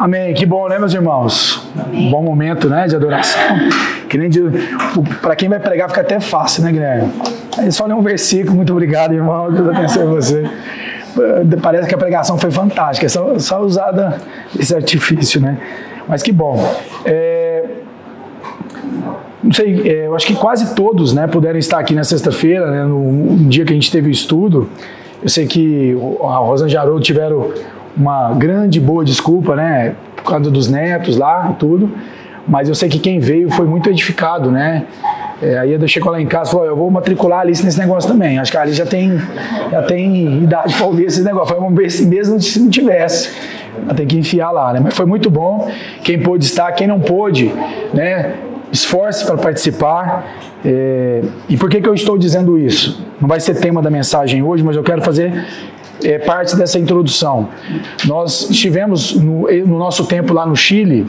Amém. Que bom, né, meus irmãos? Amém. Bom momento, né, de adoração. Que nem de, para quem vai pregar fica até fácil, né, Guilherme? Aí só ler um versículo. Muito obrigado, irmão. Deus abençoe você. Parece que a pregação foi fantástica. É só, só usada esse artifício, né? Mas que bom. É, não sei, é, eu acho que quase todos, né, puderam estar aqui na sexta-feira, né, no, no dia que a gente teve o estudo. Eu sei que a Rosângela e Haroldo tiveram uma grande boa desculpa, né? Por causa dos netos lá e tudo. Mas eu sei que quem veio foi muito edificado, né? É, aí eu chegou lá em casa e falou: Eu vou matricular a Alice nesse negócio também. Acho que a Alice já tem, já tem idade para ouvir esse negócio. Ver se mesmo se não tivesse. Ela tem que enfiar lá, né? Mas foi muito bom. Quem pôde estar, quem não pôde, né? Esforce para participar. É, e por que, que eu estou dizendo isso? Não vai ser tema da mensagem hoje, mas eu quero fazer é, parte dessa introdução. Nós estivemos no, no nosso tempo lá no Chile.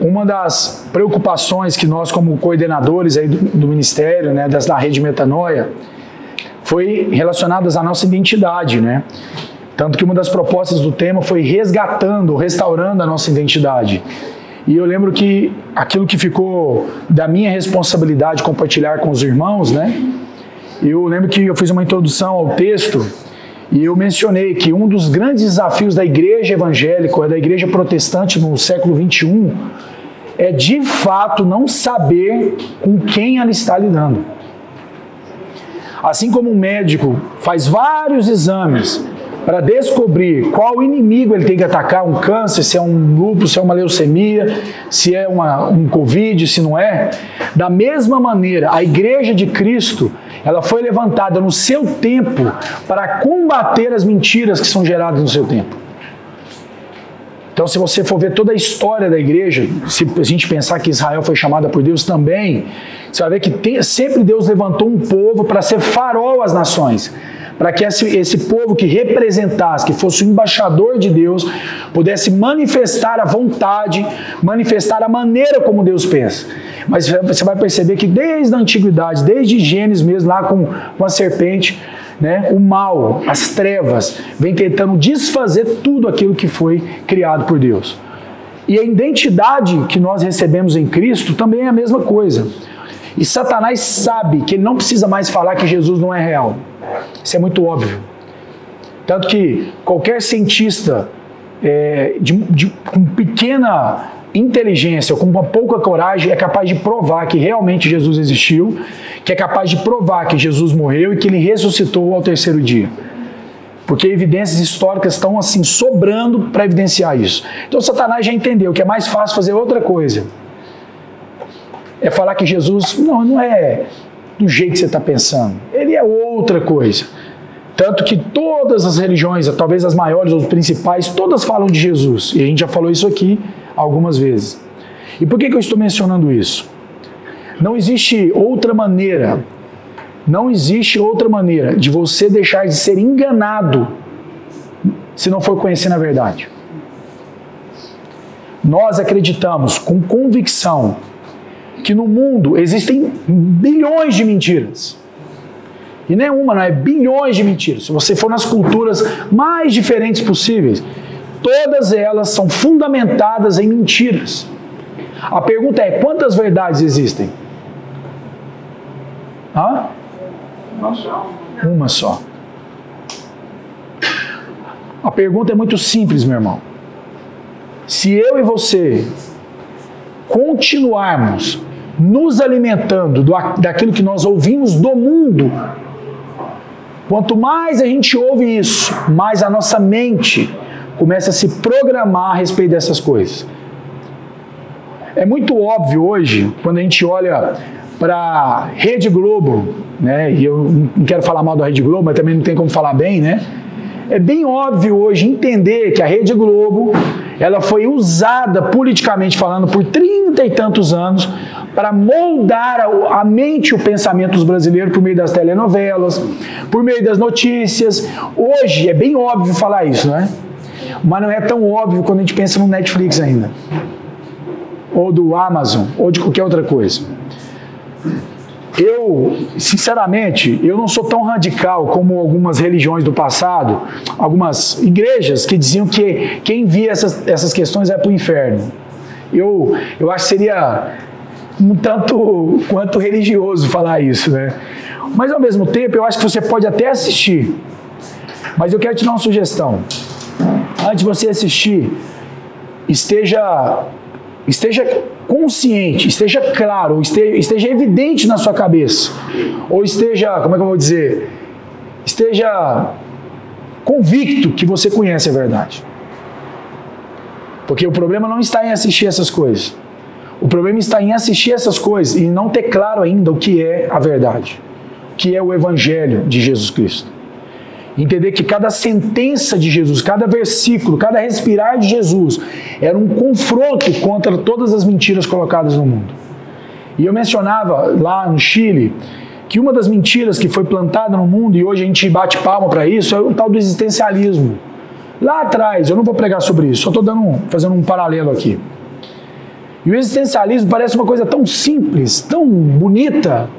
Uma das preocupações que nós, como coordenadores aí do, do ministério, né, da rede Metanoia, foi relacionadas à nossa identidade, né? Tanto que uma das propostas do tema foi resgatando, restaurando a nossa identidade. E eu lembro que aquilo que ficou da minha responsabilidade compartilhar com os irmãos, né? Eu lembro que eu fiz uma introdução ao texto e eu mencionei que um dos grandes desafios da igreja evangélica, da igreja protestante no século 21, é de fato não saber com quem ela está lidando. Assim como um médico faz vários exames para descobrir qual inimigo ele tem que atacar, um câncer, se é um lúpus, se é uma leucemia, se é uma, um covid, se não é. Da mesma maneira, a igreja de Cristo, ela foi levantada no seu tempo para combater as mentiras que são geradas no seu tempo. Então, se você for ver toda a história da igreja, se a gente pensar que Israel foi chamada por Deus também, você vai ver que tem, sempre Deus levantou um povo para ser farol às nações para que esse, esse povo que representasse, que fosse o embaixador de Deus, pudesse manifestar a vontade, manifestar a maneira como Deus pensa. Mas você vai perceber que desde a antiguidade, desde Gênesis mesmo, lá com, com a serpente, né, o mal, as trevas, vem tentando desfazer tudo aquilo que foi criado por Deus. E a identidade que nós recebemos em Cristo também é a mesma coisa. E Satanás sabe que ele não precisa mais falar que Jesus não é real. Isso é muito óbvio. Tanto que qualquer cientista é, de, de, com pequena inteligência, com uma pouca coragem, é capaz de provar que realmente Jesus existiu, que é capaz de provar que Jesus morreu e que ele ressuscitou ao terceiro dia. Porque evidências históricas estão assim sobrando para evidenciar isso. Então Satanás já entendeu que é mais fácil fazer outra coisa. É falar que Jesus não, não é do jeito que você está pensando. Ele é outra coisa. Tanto que todas as religiões, talvez as maiores ou as principais, todas falam de Jesus. E a gente já falou isso aqui algumas vezes. E por que, que eu estou mencionando isso? Não existe outra maneira, não existe outra maneira de você deixar de ser enganado se não for conhecendo a verdade. Nós acreditamos com convicção que no mundo existem bilhões de mentiras. E nenhuma, não é bilhões de mentiras. Se você for nas culturas mais diferentes possíveis, todas elas são fundamentadas em mentiras. A pergunta é: quantas verdades existem? Hã? Uma só. Uma só. A pergunta é muito simples, meu irmão. Se eu e você continuarmos nos alimentando do, daquilo que nós ouvimos do mundo, quanto mais a gente ouve isso, mais a nossa mente começa a se programar a respeito dessas coisas. É muito óbvio hoje, quando a gente olha para Rede Globo, né, e eu não quero falar mal da Rede Globo, mas também não tem como falar bem, né? É bem óbvio hoje entender que a Rede Globo ela foi usada politicamente falando por trinta e tantos anos para moldar a, mente e o pensamento dos brasileiros por meio das telenovelas, por meio das notícias. Hoje é bem óbvio falar isso, não é? Mas não é tão óbvio quando a gente pensa no Netflix ainda, ou do Amazon, ou de qualquer outra coisa. Eu, sinceramente, eu não sou tão radical como algumas religiões do passado, algumas igrejas que diziam que quem via essas, essas questões é para o inferno. Eu, eu acho que seria um tanto quanto religioso falar isso, né? Mas ao mesmo tempo, eu acho que você pode até assistir. Mas eu quero te dar uma sugestão. Antes de você assistir, esteja esteja consciente, esteja claro, esteja, esteja evidente na sua cabeça, ou esteja, como é que eu vou dizer, esteja convicto que você conhece a verdade. Porque o problema não está em assistir essas coisas. O problema está em assistir essas coisas e não ter claro ainda o que é a verdade, o que é o Evangelho de Jesus Cristo. Entender que cada sentença de Jesus, cada versículo, cada respirar de Jesus era um confronto contra todas as mentiras colocadas no mundo. E eu mencionava lá no Chile que uma das mentiras que foi plantada no mundo e hoje a gente bate palma para isso é o tal do existencialismo. Lá atrás, eu não vou pregar sobre isso, só estou fazendo um paralelo aqui. E o existencialismo parece uma coisa tão simples, tão bonita,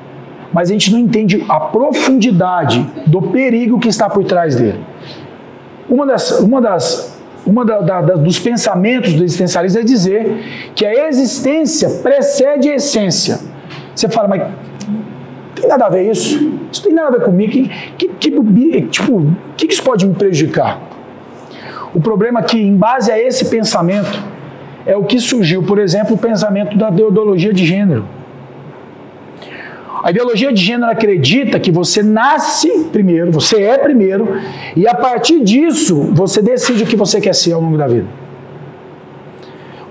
mas a gente não entende a profundidade do perigo que está por trás dele. Uma das, uma das, uma da, da, dos pensamentos do existencialismo é dizer que a existência precede a essência. Você fala, mas tem nada a ver isso? Isso tem nada a ver comigo? Que, que, que tipo, que, que isso pode me prejudicar? O problema é que, em base a esse pensamento, é o que surgiu, por exemplo, o pensamento da ideologia de gênero. A ideologia de gênero acredita que você nasce primeiro, você é primeiro, e a partir disso você decide o que você quer ser ao longo da vida.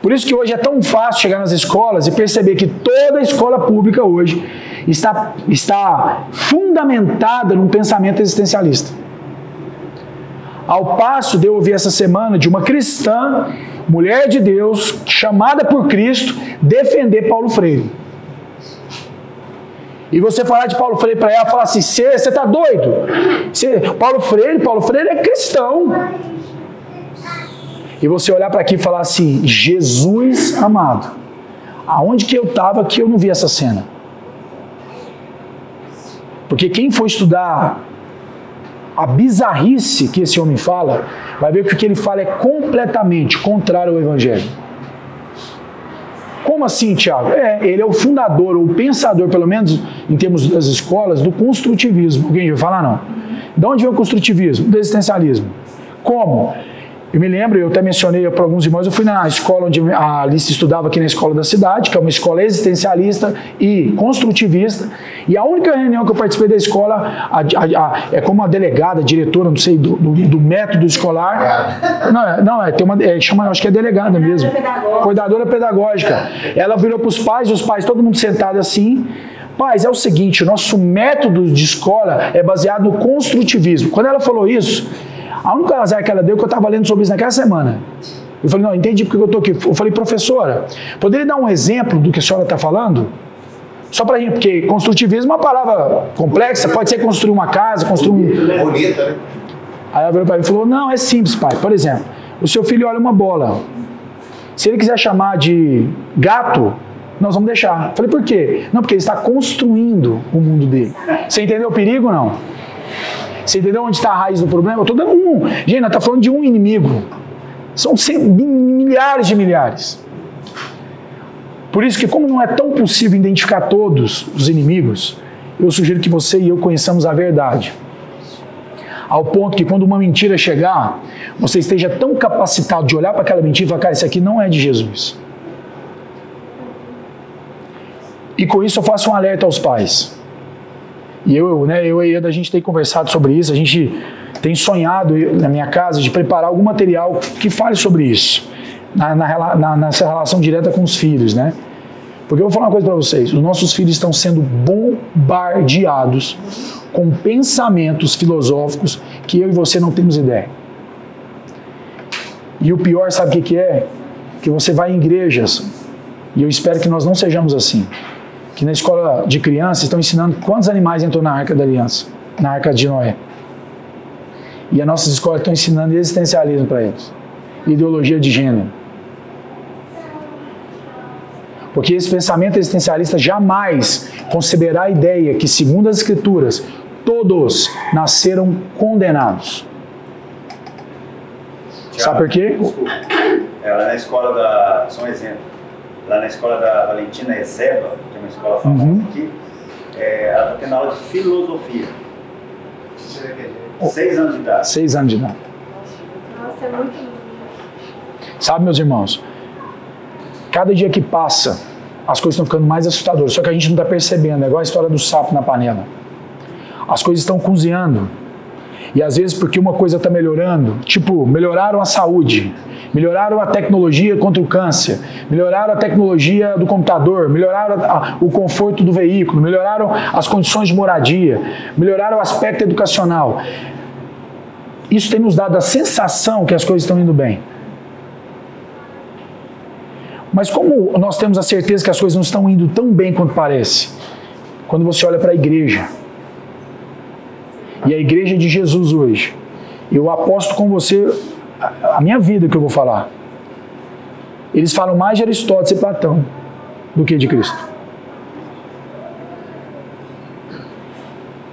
Por isso que hoje é tão fácil chegar nas escolas e perceber que toda a escola pública hoje está, está fundamentada num pensamento existencialista. Ao passo de eu ouvir essa semana de uma cristã, mulher de Deus, chamada por Cristo, defender Paulo Freire. E você falar de Paulo Freire para ela, falar assim: você está doido? Cê, Paulo Freire, Paulo Freire é cristão. E você olhar para aqui e falar assim: Jesus amado, aonde que eu estava que eu não vi essa cena? Porque quem for estudar a bizarrice que esse homem fala, vai ver que o que ele fala é completamente contrário ao Evangelho. Como assim, Tiago? É, ele é o fundador, ou pensador, pelo menos em termos das escolas, do construtivismo. Alguém vai falar, não? De onde vem o construtivismo? Do existencialismo. Como? Eu me lembro, eu até mencionei para alguns irmãos, eu fui na escola onde a Alice estudava aqui na escola da cidade, que é uma escola existencialista e construtivista, e a única reunião que eu participei da escola a, a, a, é como a delegada, diretora, não sei, do, do, do método escolar. Não, é, não é, tem uma, é, chama, acho que é delegada mesmo. Cuidadora pedagógica. Ela virou para os pais, os pais, todo mundo sentado assim, Pais, é o seguinte, o nosso método de escola é baseado no construtivismo. Quando ela falou isso, a única azar que ela deu é que eu estava lendo sobre isso naquela semana. Eu falei, não, entendi porque eu estou aqui. Eu falei, professora, poderia dar um exemplo do que a senhora está falando? Só para gente, porque construtivismo é uma palavra complexa, pode ser construir uma casa, construir um. Bonita, né? Aí ela virou para mim e falou: não, é simples, pai. Por exemplo, o seu filho olha uma bola. Se ele quiser chamar de gato, nós vamos deixar. Eu falei, por quê? Não, porque ele está construindo o mundo dele. Você entendeu o perigo ou não? Você entendeu onde está a raiz do problema? Eu estou dando um. Gente, nós estamos tá falando de um inimigo. São milhares de milhares. Por isso que, como não é tão possível identificar todos os inimigos, eu sugiro que você e eu conheçamos a verdade. Ao ponto que, quando uma mentira chegar, você esteja tão capacitado de olhar para aquela mentira e falar, cara, isso aqui não é de Jesus. E com isso eu faço um alerta aos pais. E eu, né, eu e a gente tem conversado sobre isso, a gente tem sonhado na minha casa de preparar algum material que fale sobre isso, na, na, na, nessa relação direta com os filhos, né? Porque eu vou falar uma coisa para vocês: os nossos filhos estão sendo bombardeados com pensamentos filosóficos que eu e você não temos ideia. E o pior, sabe o que, que é? Que você vai em igrejas, e eu espero que nós não sejamos assim que na escola de crianças estão ensinando quantos animais entrou na arca da aliança, na arca de Noé. E as nossas escolas estão ensinando existencialismo para eles, ideologia de gênero. Porque esse pensamento existencialista jamais conceberá a ideia que, segundo as Escrituras, todos nasceram condenados. Sabe por quê? É, lá na escola da. Só um exemplo. Lá na escola da Valentina Ezeba, que é uma escola famosa Uhum. aqui, é, ela está tendo aula de filosofia. Seis anos de idade. Seis anos de idade. Nossa, é muito lindo. Sabe, meus irmãos? Cada dia que passa, as coisas estão ficando mais assustadoras. Só que a gente não está percebendo. É igual a história do sapo na panela. As coisas estão cozinhando. E às vezes porque uma coisa está melhorando, tipo, melhoraram a saúde, melhoraram a tecnologia contra o câncer, melhoraram a tecnologia do computador, melhoraram o conforto do veículo, melhoraram as condições de moradia, melhoraram o aspecto educacional. Isso tem nos dado a sensação que as coisas estão indo bem. Mas como nós temos a certeza que as coisas não estão indo tão bem quanto parece? Quando você olha para a igreja. E a igreja de Jesus hoje. Eu aposto com você a minha vida que eu vou falar. Eles falam mais de Aristóteles e Platão do que de Cristo.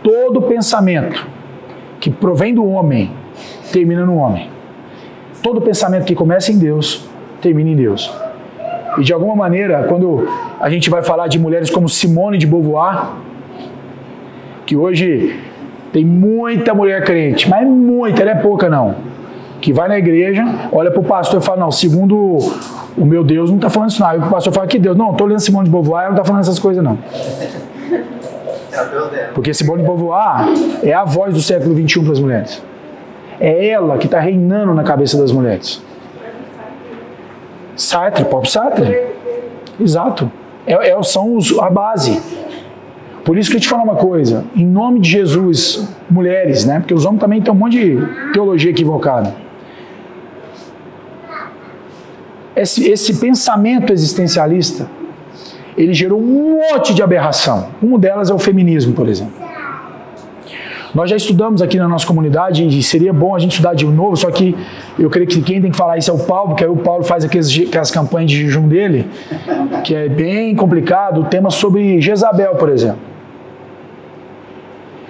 Todo pensamento que provém do homem termina no homem. Todo pensamento que começa em Deus termina em Deus. E de alguma maneira, quando a gente vai falar de mulheres como Simone de Beauvoir, que hoje tem muita mulher crente, mas muita, não é pouca não, que vai na igreja, olha para o pastor e fala, não, segundo o meu Deus não está falando isso. Aí o pastor fala, que Deus? Não, estou lendo Simone de Beauvoir, não está falando essas coisas não. Porque Simone de Beauvoir é a voz do século XXI para as mulheres. É ela que está reinando na cabeça das mulheres. Sartre, próprio Sartre. Exato. É, é- são os, a base. Por isso que eu te falo uma coisa. Em nome de Jesus, mulheres, né? Porque os homens também têm um monte de teologia equivocada. Esse, esse pensamento existencialista, ele gerou um monte de aberração. Uma delas é o feminismo, por exemplo. Nós já estudamos aqui na nossa comunidade e seria bom a gente estudar de novo, só que eu creio que quem tem que falar isso é o Paulo, porque aí o Paulo faz aqueles, je- aquelas campanhas de jejum dele, que é bem complicado, o tema sobre Jezabel, por exemplo.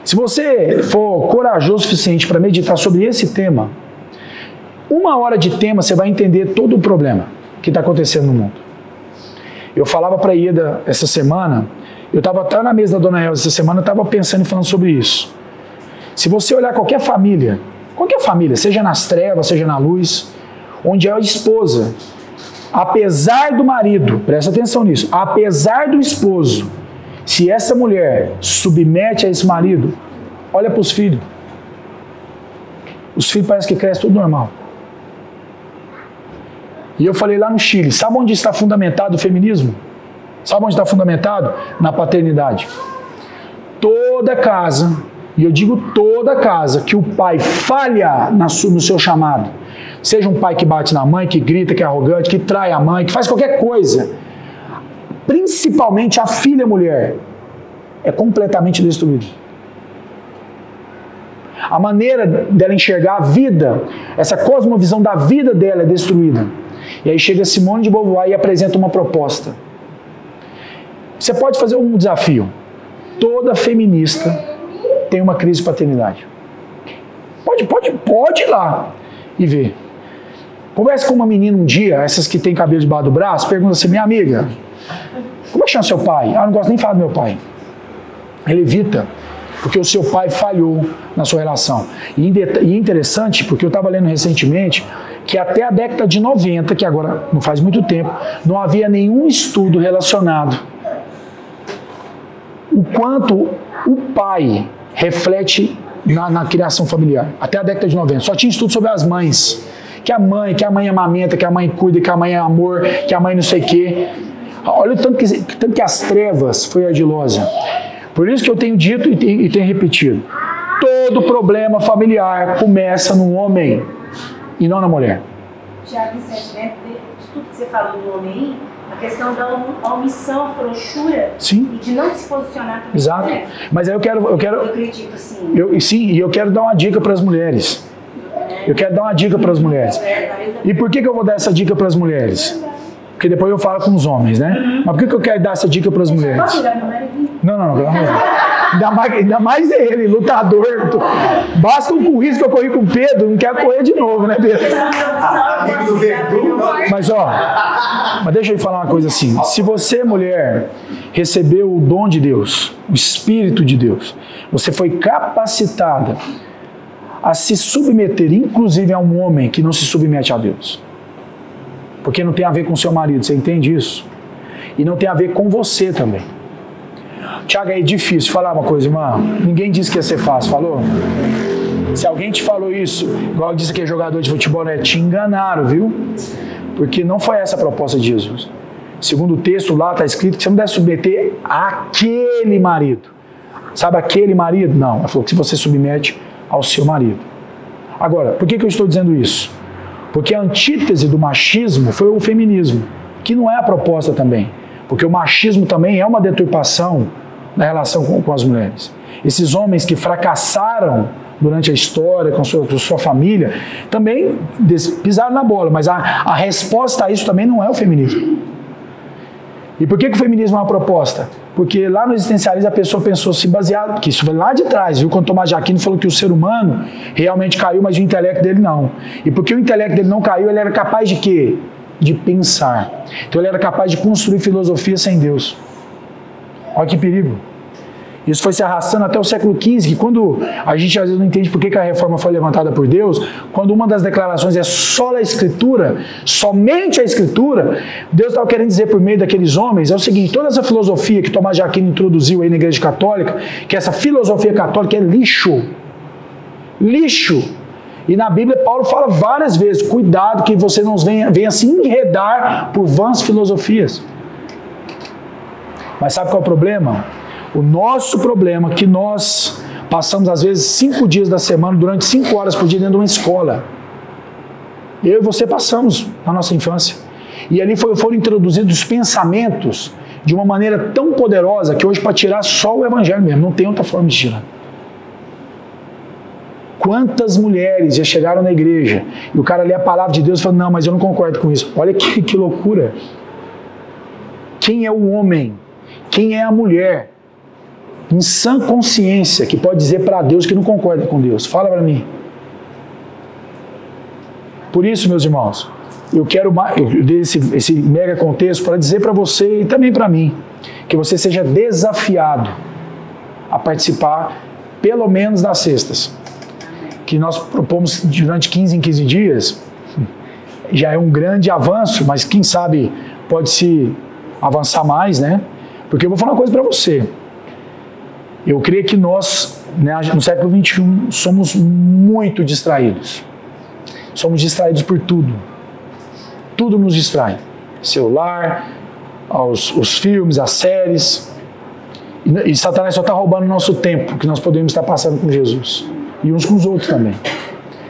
Se você for corajoso o suficiente para meditar sobre esse tema, uma hora de tema você vai entender todo o problema que está acontecendo no mundo. Eu falava para a Ieda essa semana, eu estava até na mesa da Dona Elza essa semana, eu estava pensando e falando sobre isso. Se você olhar qualquer família, qualquer família, seja nas trevas, seja na luz, onde a esposa, apesar do marido, presta atenção nisso, apesar do esposo, se essa mulher submete a esse marido, olha para os filhos. Os filhos parecem que crescem tudo normal. E eu falei lá no Chile, sabe onde está fundamentado o feminismo? Sabe onde está fundamentado? Na paternidade. Toda casa, e eu digo toda casa, que o pai falha no seu chamado, seja um pai que bate na mãe, que grita, que é arrogante, que trai a mãe, que faz qualquer coisa, principalmente a filha mulher, é completamente destruída. A maneira dela enxergar a vida, essa cosmovisão da vida dela é destruída. E aí chega Simone de Beauvoir e apresenta uma proposta. Você pode fazer um desafio. Toda feminista tem uma crise de paternidade. Pode, pode, pode ir lá e ver. Converse com uma menina um dia, essas que tem cabelo debaixo do braço, pergunta assim, minha amiga, como é que chama seu pai? Ah, não gosto nem de falar do meu pai. Ele evita, porque o seu pai falhou na sua relação. E interessante, porque eu estava lendo recentemente, que até a década de 90, que agora não faz muito tempo, não havia nenhum estudo relacionado o quanto o pai reflete na, na criação familiar. Até a década de 90. Só tinha estudo sobre as mães. Que a mãe, que a mãe amamenta, que a mãe cuida, que a mãe é amor, que a mãe não sei o quê. Olha o tanto que, tanto que as trevas foi ardilosa. Por isso que eu tenho dito e tenho, repetido. Todo problema familiar começa no homem e não na mulher. Tiago, Vicente, né? De tudo que você falou do homem a questão da om- omissão, a frouxura Sim. e de não se posicionar também. Exato. né? Mas aí eu quero, eu Eu quero, acredito assim. eu, sim, e eu quero dar uma dica para as mulheres. Eu quero dar uma dica para as mulheres. E por que, que eu vou dar essa dica para as mulheres? Porque depois eu falo com os homens, né? Mas por que, que eu quero dar essa dica para as mulheres? Posso virar meu marido? Não, não, não. pelo amor de Deus. Ainda mais, ainda mais ele, lutador. Basta um com isso que eu corri com o Pedro, não quero correr de novo, né, Pedro? Verdun. Mas ó, mas deixa eu falar uma coisa assim. Se você, mulher, recebeu o dom de Deus, o Espírito de Deus, você foi capacitada a se submeter, inclusive a um homem que não se submete a Deus. Porque não tem a ver com seu marido, você entende isso? E não tem a ver com você também. Tiago, é difícil falar uma coisa, irmã. Ninguém disse que ia ser fácil, falou? Se alguém te falou isso, igual disse que é jogador de futebol, né? Te enganaram, viu? Porque não foi essa a proposta de Jesus. Segundo o texto lá está escrito que você não deve submeter aquele marido. Sabe aquele marido? Não. Ela falou que se você submete ao seu marido. Agora, por que, que eu estou dizendo isso? Porque a antítese do machismo foi o feminismo, que não é a proposta também. Porque o machismo também é uma deturpação na relação com, com as mulheres. Esses homens que fracassaram durante a história, com sua, com sua família, também pisaram na bola, mas a, a resposta a isso também não é o feminismo. E por que, que o feminismo é uma proposta? Porque lá no existencialismo a pessoa pensou se baseado, porque isso foi lá de trás, viu? Quando Tomás Aquino falou que o ser humano realmente caiu, mas o intelecto dele não. E porque o intelecto dele não caiu, ele era capaz de quê? De pensar. Então ele era capaz de construir filosofia sem Deus. Olha que perigo. Isso foi se arrastando até o século XV, que quando a gente às vezes não entende por que que a reforma foi levantada por Deus, quando uma das declarações é só a Escritura, somente a Escritura, Deus estava querendo dizer por meio daqueles homens, é o seguinte, toda essa filosofia que Tomás de Aquino introduziu aí na Igreja Católica, que essa filosofia católica é lixo. Lixo. E na Bíblia Paulo fala várias vezes, cuidado que você não venha, venha se enredar por vãs filosofias. Mas sabe qual é o problema? O nosso problema é que nós passamos, às vezes, cinco dias da semana, durante cinco horas por dia, dentro de uma escola. Eu e você passamos na nossa infância. E ali foram introduzidos os pensamentos de uma maneira tão poderosa que hoje, para tirar só o evangelho mesmo, não tem outra forma de tirar. Quantas mulheres já chegaram na igreja e o cara lê a palavra de Deus e fala: Não, mas eu não concordo com isso. Olha que, que loucura. Quem é o homem? Quem é a mulher? Em sã consciência, que pode dizer para Deus que não concorda com Deus. Fala para mim. Por isso, meus irmãos, eu quero eu dei esse, esse mega contexto para dizer para você e também para mim que você seja desafiado a participar, pelo menos das sextas, que nós propomos durante 15 em 15 dias. Já é um grande avanço, mas quem sabe pode se avançar mais, né? Porque eu vou falar uma coisa para você. Eu creio que nós, né, no século XXI, somos muito distraídos. Somos distraídos por tudo. Tudo nos distrai. Celular, os, os filmes, as séries. E, e Satanás só está roubando o nosso tempo que nós podemos estar passando com Jesus. E uns com os outros também.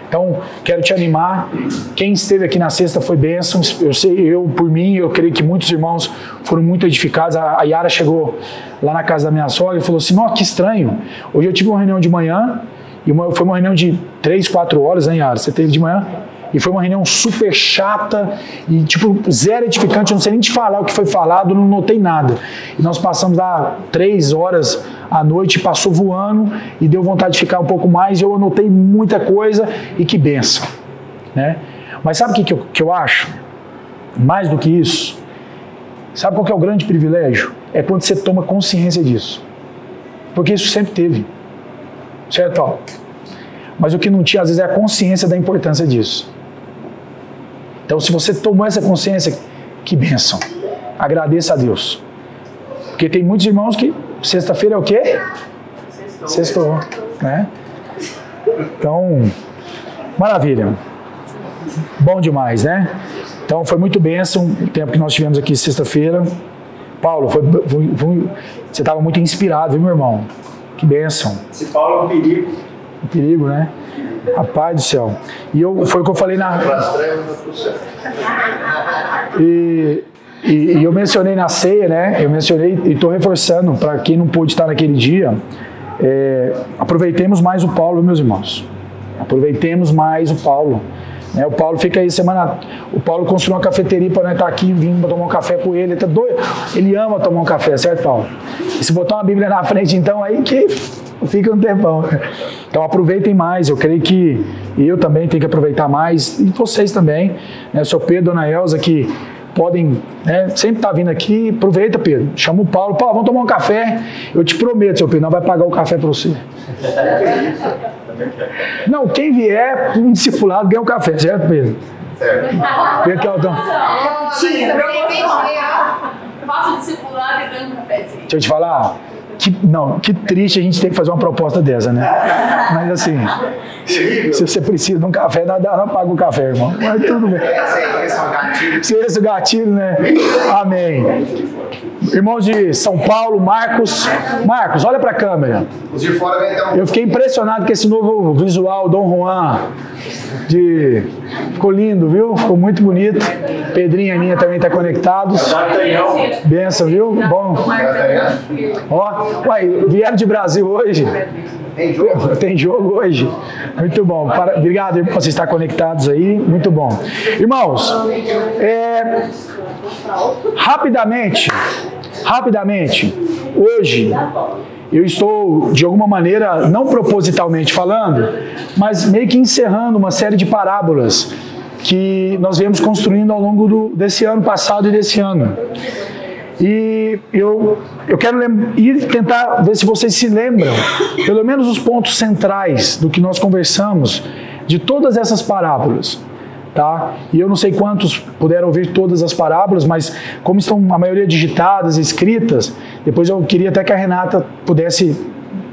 Então, quero te animar. Quem esteve aqui na sexta foi bênção. Eu sei, eu, por mim, eu creio que muitos irmãos foram muito edificados. A, Yara chegou lá na casa da minha sogra e falou assim: Nossa, que estranho. Hoje eu tive uma reunião de manhã, e uma, foi uma reunião de três, quatro horas, né, Yara? Você teve de manhã? E foi uma reunião super chata e, tipo, zero edificante. Eu não sei nem te falar o que foi falado, não notei nada. E nós passamos lá três horas à noite, passou voando e deu vontade de ficar um pouco mais. Eu anotei muita coisa e que benção. Né? Mas sabe o que, que, eu, que eu acho? Mais do que isso, sabe qual que é o grande privilégio? É quando você toma consciência disso. Porque isso sempre teve. Certo? Mas o que não tinha, às vezes, é a consciência da importância disso. Então, se você tomou essa consciência, que bênção. Agradeça a Deus. Porque tem muitos irmãos que sexta-feira é o quê? Sextou. Né? Então, maravilha. Bom demais, né? Então, foi muito bênção o tempo que nós tivemos aqui sexta-feira. Paulo, foi, foi- foi- você estava muito inspirado, viu, meu irmão? Que bênção. Esse Paulo é um perigo. Um perigo, né? Rapaz do céu. E eu, foi o que eu falei na. E, e, e eu mencionei na ceia, né? Eu mencionei e estou reforçando para quem não pôde estar naquele dia. é, aproveitemos mais o Paulo, meus irmãos. Aproveitemos mais o Paulo. Né, o Paulo fica aí semana. O Paulo construiu uma cafeteria para nós estar aqui, vindo tomar um café com ele. Ele, tá doido. ele ama tomar um café, certo, Paulo? E se botar uma Bíblia na frente, então, aí que fica um tempão. Então aproveitem mais. Eu creio que eu também tenho que aproveitar mais. E vocês também. Né? O seu Pedro, Dona Elza, que podem né, sempre estar tá vindo aqui. Aproveita, Pedro. Chama o Paulo. Paulo, vamos tomar um café. Eu te prometo, seu Pedro, não vai pagar o café para você. Não, quem vier um discipulado ganha um café, certo, Pedro? Certo. Pedro Caldão. Faço discipulado e ganho um cafezinho. Deixa eu te falar. Que, não, que triste a gente ter que fazer uma proposta dessa, né? Mas assim, se, você precisa de um café, não, não paga o café, irmão. Mas tudo bem. Se esse é o gatilho, né? Amém. Irmãos de São Paulo, Marcos. Marcos, olha para a câmera. Eu fiquei impressionado com esse novo visual, Dom Juan. De... Ficou lindo, viu? Ficou muito bonito. Pedrinha minha também está conectados. Benção, viu? Bom. Ó, uai, vieram de Brasil hoje. Tem jogo? Tem jogo hoje. Muito bom. Para, obrigado por vocês estarem conectados aí. Muito bom. Irmãos, é, rapidamente, rapidamente, hoje eu estou, de alguma maneira, não propositalmente falando, mas meio que encerrando uma série de parábolas que nós viemos construindo ao longo do, desse ano passado e desse ano. E eu, eu quero ir tentar ver se vocês se lembram, pelo menos os pontos centrais do que nós conversamos, de todas essas parábolas. Tá? E eu não sei quantos puderam ouvir todas as parábolas, mas como estão a maioria digitadas, escritas, depois eu queria até que a Renata pudesse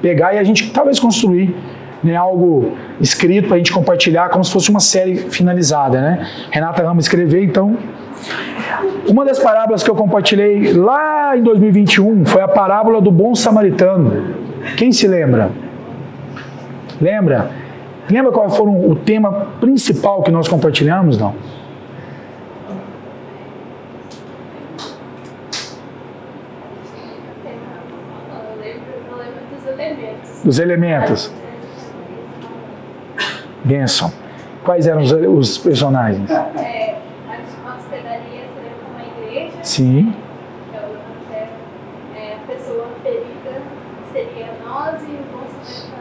pegar e a gente talvez construir né, algo escrito para a gente compartilhar, como se fosse uma série finalizada. Né? Renata ama escrever, então uma das parábolas que eu compartilhei lá em 2021 foi a parábola do bom samaritano. Quem se lembra? Lembra? Lembra qual foi o tema principal que nós compartilhamos? Não. Dos elementos. Benção. Quais eram os, os personagens? É, Sim. É, a pessoa ferida seria nós e o bom samaritano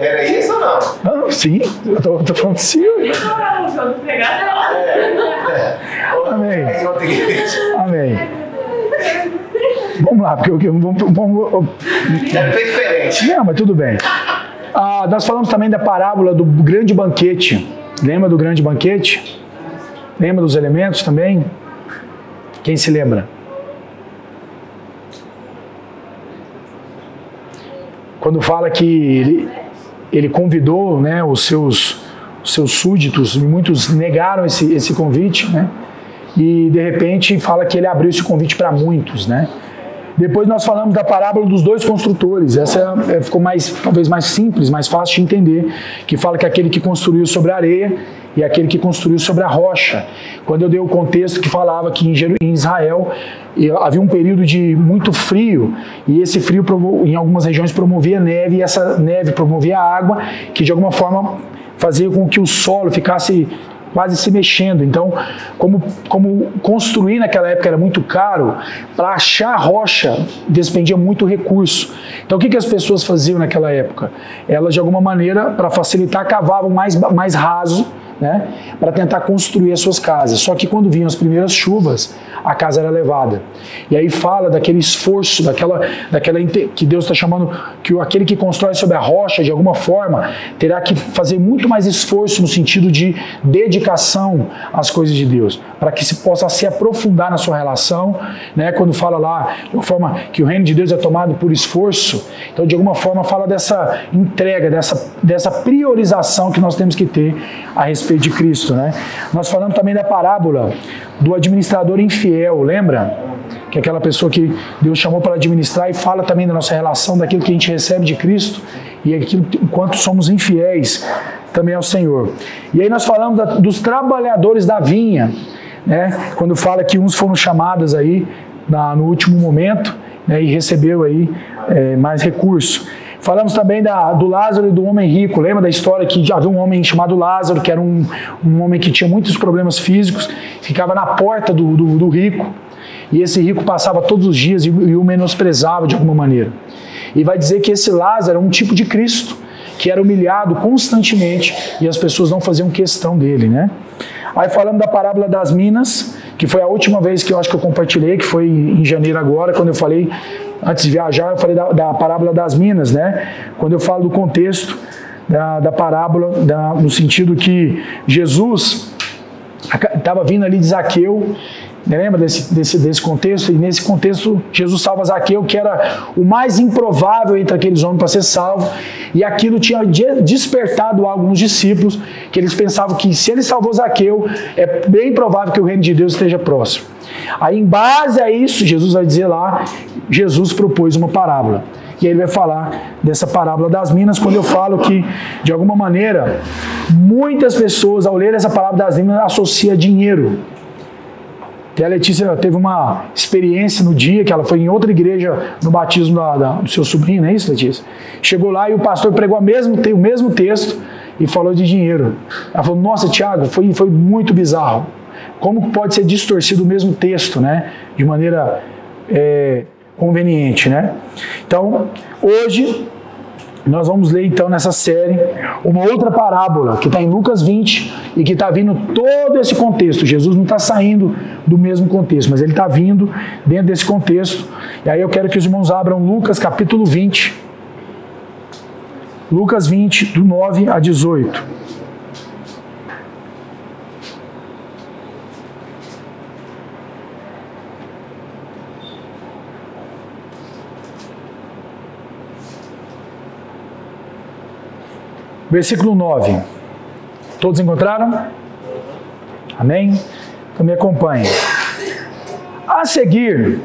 Era isso ou não? Não, sim, eu tô, tô falando sim. Amém. Amém. Vamos lá, porque eu vamos, vamos, Deve ser diferente. Não, mas tudo bem. Ah, nós falamos também da parábola do grande banquete. Lembra do grande banquete? Lembra dos elementos também? Quem se lembra? Quando fala que ele, ele convidou né, os, seus, os seus súditos, e muitos negaram esse, esse convite, né? e de repente fala que ele abriu esse convite para muitos, né? Depois nós falamos da parábola dos dois construtores. Essa é, ficou mais, talvez mais simples, mais fácil de entender, que fala que aquele que construiu sobre a areia e aquele que construiu sobre a rocha. Quando eu dei o contexto que falava que em Israel havia um período de muito frio e esse frio em algumas regiões promovia neve e essa neve promovia água que de alguma forma fazia com que o solo ficasse quase se mexendo. Então, como, como construir naquela época era muito caro, para achar rocha despendia muito recurso. Então, o que, que as pessoas faziam naquela época? Elas, de alguma maneira, para facilitar, cavavam mais, mais raso né, para tentar construir as suas casas. Só que quando vinham as primeiras chuvas, a casa era levada. E aí fala daquele esforço, daquela, daquela que Deus está chamando que aquele que constrói sobre a rocha, de alguma forma, terá que fazer muito mais esforço no sentido de dedicação às coisas de Deus, para que se possa se aprofundar na sua relação, né? Quando fala lá de uma forma que o reino de Deus é tomado por esforço, então de alguma forma fala dessa entrega, dessa, dessa priorização que nós temos que ter a respeito de Cristo, né? Nós falamos também da parábola do administrador infiel, lembra? Que é aquela pessoa que Deus chamou para administrar e fala também da nossa relação, daquilo que a gente recebe de Cristo e aquilo quanto somos infiéis também ao Senhor. E aí nós falamos da, dos trabalhadores da vinha, né? Quando fala que uns foram chamados aí na, no último momento né? e recebeu aí é, mais recurso. Falamos também da, do Lázaro e do homem rico. Lembra da história que havia um homem chamado Lázaro, que era um, um homem que tinha muitos problemas físicos, ficava na porta do, do, do rico, e esse rico passava todos os dias e, e o menosprezava de alguma maneira. E vai dizer que esse Lázaro é um tipo de Cristo, que era humilhado constantemente e as pessoas não faziam questão dele, né? Aí falando da parábola das minas, que foi a última vez que eu acho que eu compartilhei, que foi em janeiro agora, quando eu falei, antes de viajar, eu falei da, da parábola das minas, né? Quando eu falo do contexto da, da parábola, da, no sentido que Jesus estava vindo ali de Zaqueu Lembra desse, desse, desse contexto? E nesse contexto, Jesus salva Zaqueu, que era o mais improvável entre aqueles homens para ser salvo, e aquilo tinha despertado algo nos discípulos, que eles pensavam que se ele salvou Zaqueu, é bem provável que o reino de Deus esteja próximo. Aí, em base a isso, Jesus vai dizer lá, Jesus propôs uma parábola. E ele vai falar dessa parábola das minas, quando eu falo que, de alguma maneira, muitas pessoas, ao ler essa parábola das minas, associam dinheiro até a Letícia teve uma experiência no dia que ela foi em outra igreja no batismo da, da, do seu sobrinho, não é isso, Letícia? Chegou lá e o pastor pregou o mesmo, o mesmo texto e falou de dinheiro. Ela falou: Nossa, Tiago, foi, foi muito bizarro. Como pode ser distorcido o mesmo texto, né? De maneira é, conveniente, né? Então, hoje nós vamos ler então nessa série uma outra parábola que está em Lucas 20 e que está vindo todo esse contexto. Jesus não está saindo do mesmo contexto, mas ele está vindo dentro desse contexto. E aí eu quero que os irmãos abram Lucas capítulo 20. Lucas 20, do 9 a 18. Versículo 9. Todos encontraram? Amém? Então me acompanhe. A seguir,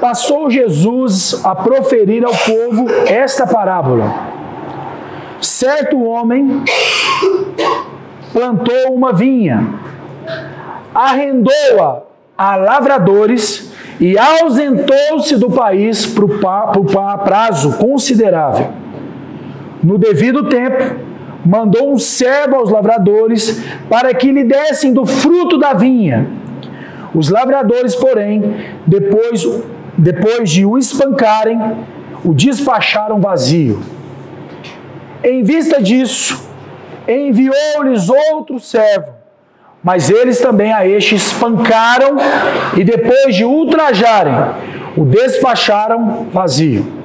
passou Jesus a proferir ao povo esta parábola. Certo homem plantou uma vinha, arrendou-a a lavradores e ausentou-se do país por prazo considerável no devido tempo, mandou um servo aos lavradores para que lhe dessem do fruto da vinha. Os lavradores, porém, depois, depois de o espancarem, o despacharam vazio. Em vista disso, enviou-lhes outro servo, mas eles também a este espancaram e depois de ultrajarem, o despacharam vazio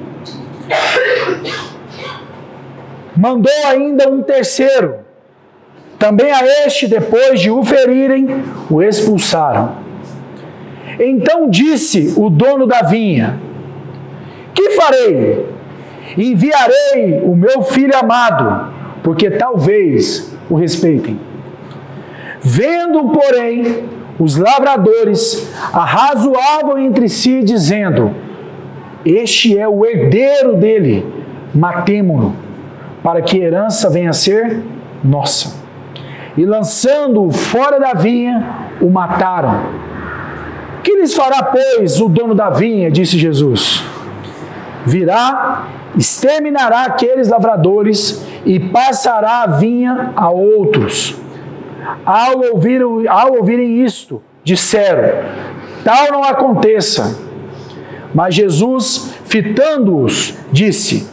mandou ainda um terceiro. Também a este, depois de o ferirem, o expulsaram. Então disse o dono da vinha: Que farei? Enviarei o meu filho amado, porque talvez o respeitem. Vendo, porém, os lavradores arrazoavam entre si, dizendo: Este é o herdeiro dele, matemo-no para que herança venha a ser nossa. E lançando-o fora da vinha, o mataram. Que lhes fará, pois, o dono da vinha? disse Jesus. Virá, exterminará aqueles lavradores e passará a vinha a outros. Ao, ouvir, ao ouvirem isto, disseram: Tal não aconteça. Mas Jesus, fitando-os, disse: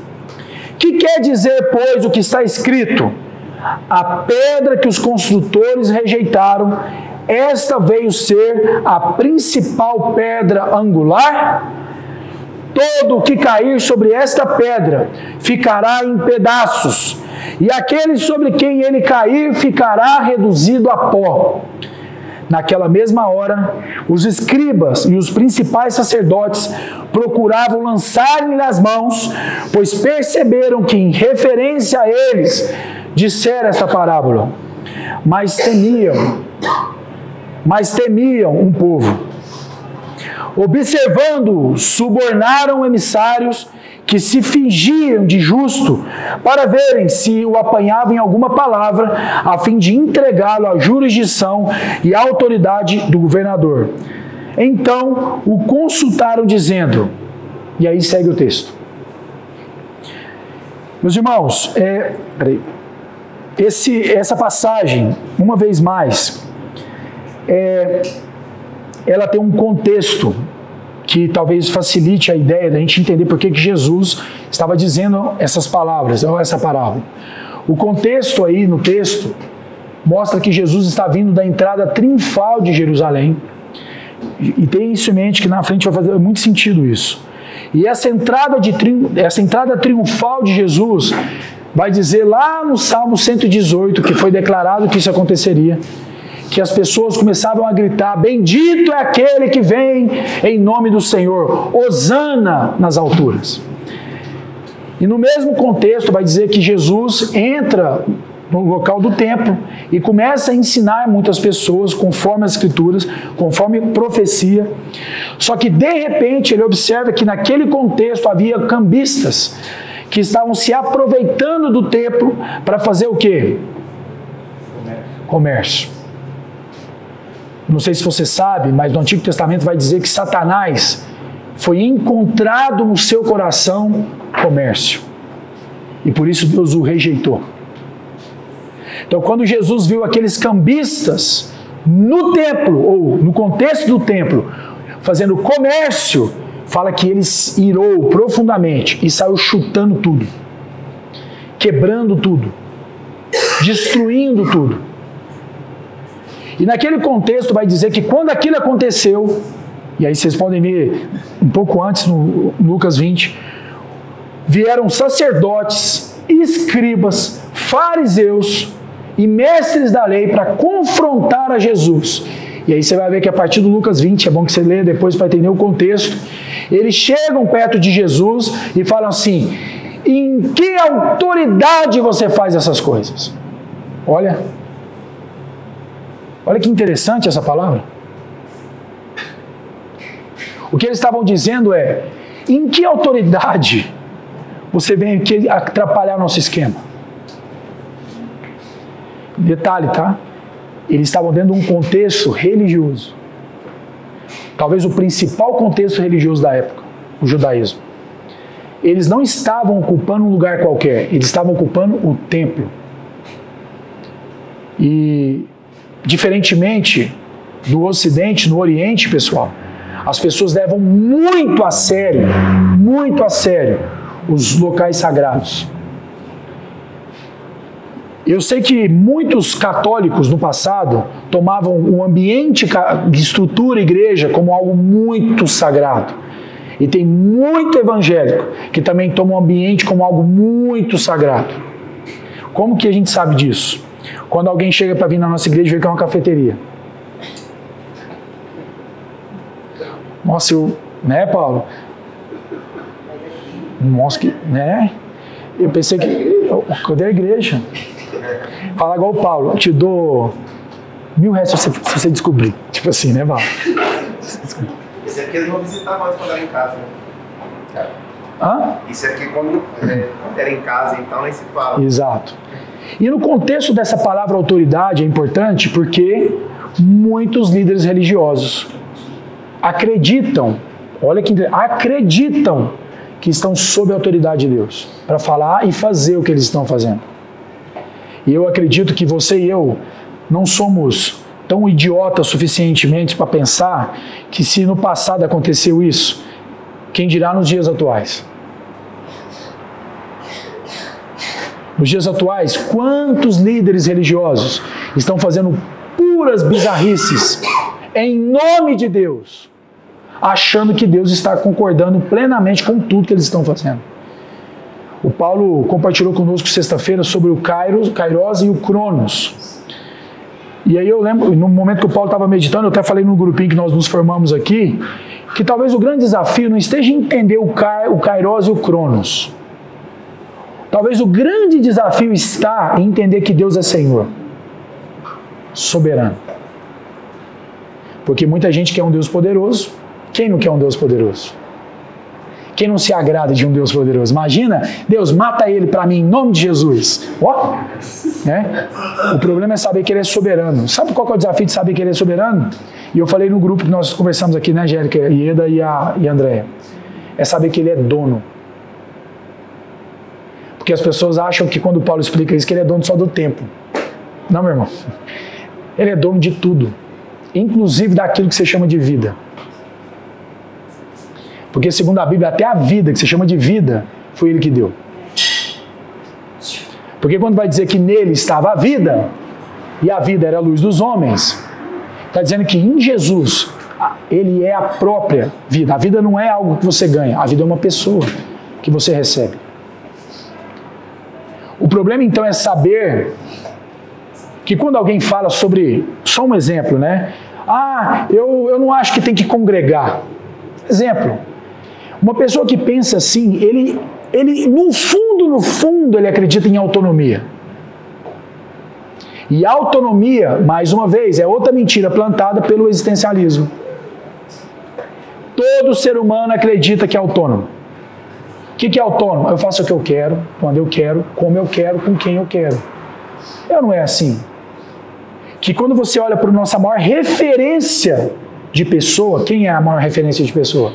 que quer dizer, pois, o que está escrito? A pedra que os construtores rejeitaram, esta veio ser a principal pedra angular? Todo o que cair sobre esta pedra ficará em pedaços, e aquele sobre quem ele cair ficará reduzido a pó. Naquela mesma hora, os escribas e os principais sacerdotes procuravam lançar-lhe nas mãos, pois perceberam que, em referência a eles, dissera esta parábola. Mas temiam, mas temiam um povo. Observando, subornaram emissários que se fingiam de justo para verem se o apanhavam em alguma palavra, a fim de entregá-lo à jurisdição e à autoridade do governador. Então o consultaram, dizendo, e aí segue o texto: Meus irmãos, é, peraí. Esse, essa passagem, uma vez mais, é, ela tem um contexto que talvez facilite a ideia da gente entender por que Jesus estava dizendo essas palavras, ou essa parábola. O contexto aí no texto mostra que Jesus está vindo da entrada triunfal de Jerusalém. E tem isso em mente que na frente vai fazer muito sentido isso. E essa entrada, de, essa entrada triunfal de Jesus vai dizer lá no Salmo 118 que foi declarado que isso aconteceria, que as pessoas começavam a gritar: Bendito é aquele que vem em nome do Senhor, Hosana nas alturas. E no mesmo contexto vai dizer que Jesus entra no local do templo e começa a ensinar muitas pessoas conforme as escrituras, conforme profecia. Só que de repente ele observa que naquele contexto havia cambistas que estavam se aproveitando do templo para fazer o quê? Comércio. Não sei se você sabe, mas no Antigo Testamento vai dizer que Satanás foi encontrado no seu coração comércio. E por isso Deus o rejeitou. Então, quando Jesus viu aqueles cambistas no templo, ou no contexto do templo, fazendo comércio, fala que ele irou profundamente e saiu chutando tudo, quebrando tudo, destruindo tudo. E naquele contexto vai dizer que quando aquilo aconteceu, e aí vocês podem ver um pouco antes no Lucas 20, vieram sacerdotes, escribas, fariseus e mestres da lei para confrontar a Jesus. E aí você vai ver que a partir do Lucas 20, é bom que você leia depois para entender o contexto, eles chegam perto de Jesus e falam assim: em que autoridade você faz essas coisas? Olha, olha que interessante essa palavra. O que eles estavam dizendo é: em que autoridade você vem aqui atrapalhar nosso esquema? Detalhe, tá? Eles estavam dentro de um contexto religioso. Talvez o principal contexto religioso da época, o judaísmo. Eles não estavam ocupando um lugar qualquer, eles estavam ocupando o templo. E, diferentemente do Ocidente, no Oriente, pessoal, as pessoas levam muito a sério, muito a sério, os locais sagrados. Eu sei que muitos católicos no passado tomavam o ambiente de estrutura igreja como algo muito sagrado. E tem muito evangélico que também toma o ambiente como algo muito sagrado. Como que a gente sabe disso? Quando alguém chega para vir na nossa igreja e vê que é uma cafeteria. Nossa, eu, né, Paulo? Nossa, que, né? Eu pensei que. Cadê a igreja? Fala igual o Paulo, eu te dou mil reais se você, descobrir. Tipo assim, né, Val? Esse aqui eles vão visitar mais quando era em casa, né? Hã? Isso aqui quando, é, quando era em casa, então nem se fala. Exato. E no contexto dessa palavra autoridade é importante porque muitos líderes religiosos acreditam, olha que acreditam que estão sob a autoridade de Deus para falar e fazer o que eles estão fazendo. E eu acredito que você e eu não somos tão idiotas suficientemente para pensar que se no passado aconteceu isso, quem dirá nos dias atuais? Nos dias atuais, quantos líderes religiosos estão fazendo puras bizarrices em nome de Deus, achando que Deus está concordando plenamente com tudo que eles estão fazendo? O Paulo compartilhou conosco sexta-feira sobre o Kairos, Kairos e o Cronos. E aí eu lembro, no momento que o Paulo estava meditando, eu até falei no grupinho que nós nos formamos aqui, que talvez o grande desafio não esteja em entender o, Kai, o Kairos e o Cronos. Talvez o grande desafio está em entender que Deus é Senhor, soberano. Porque muita gente quer um Deus poderoso. Quem não quer um Deus poderoso? Quem não se agrada de um Deus poderoso? Imagina, Deus mata ele para mim em nome de Jesus. Ó, né? O problema é saber que ele é soberano. Sabe qual é o desafio de saber que ele é soberano? E eu falei no grupo que nós conversamos aqui, né, Angélica, Ieda e a, e Andréia. É saber que ele é dono. Porque as pessoas acham que quando Paulo explica isso, que ele é dono só do tempo. Não, meu irmão. Ele é dono de tudo, inclusive daquilo que você chama de vida. Porque, segundo a Bíblia, até a vida que você chama de vida, foi ele que deu. Porque quando vai dizer que nele estava a vida, e a vida era a luz dos homens, está dizendo que em Jesus, ele é a própria vida. A vida não é algo que você ganha, a vida é uma pessoa que você recebe. O problema então é saber que quando alguém fala sobre, só um exemplo, né? Ah, eu, eu não acho que tem que congregar. Exemplo, uma pessoa que pensa assim, ele, ele no fundo, no fundo, ele acredita em autonomia. E autonomia, mais uma vez, é outra mentira plantada pelo existencialismo. Todo ser humano acredita que é autônomo. O que, que é autônomo? Eu faço o que eu quero, quando eu quero, como eu quero, com quem eu quero. Eu não é assim. Que quando você olha para a nossa maior referência de pessoa, quem é a maior referência de pessoa?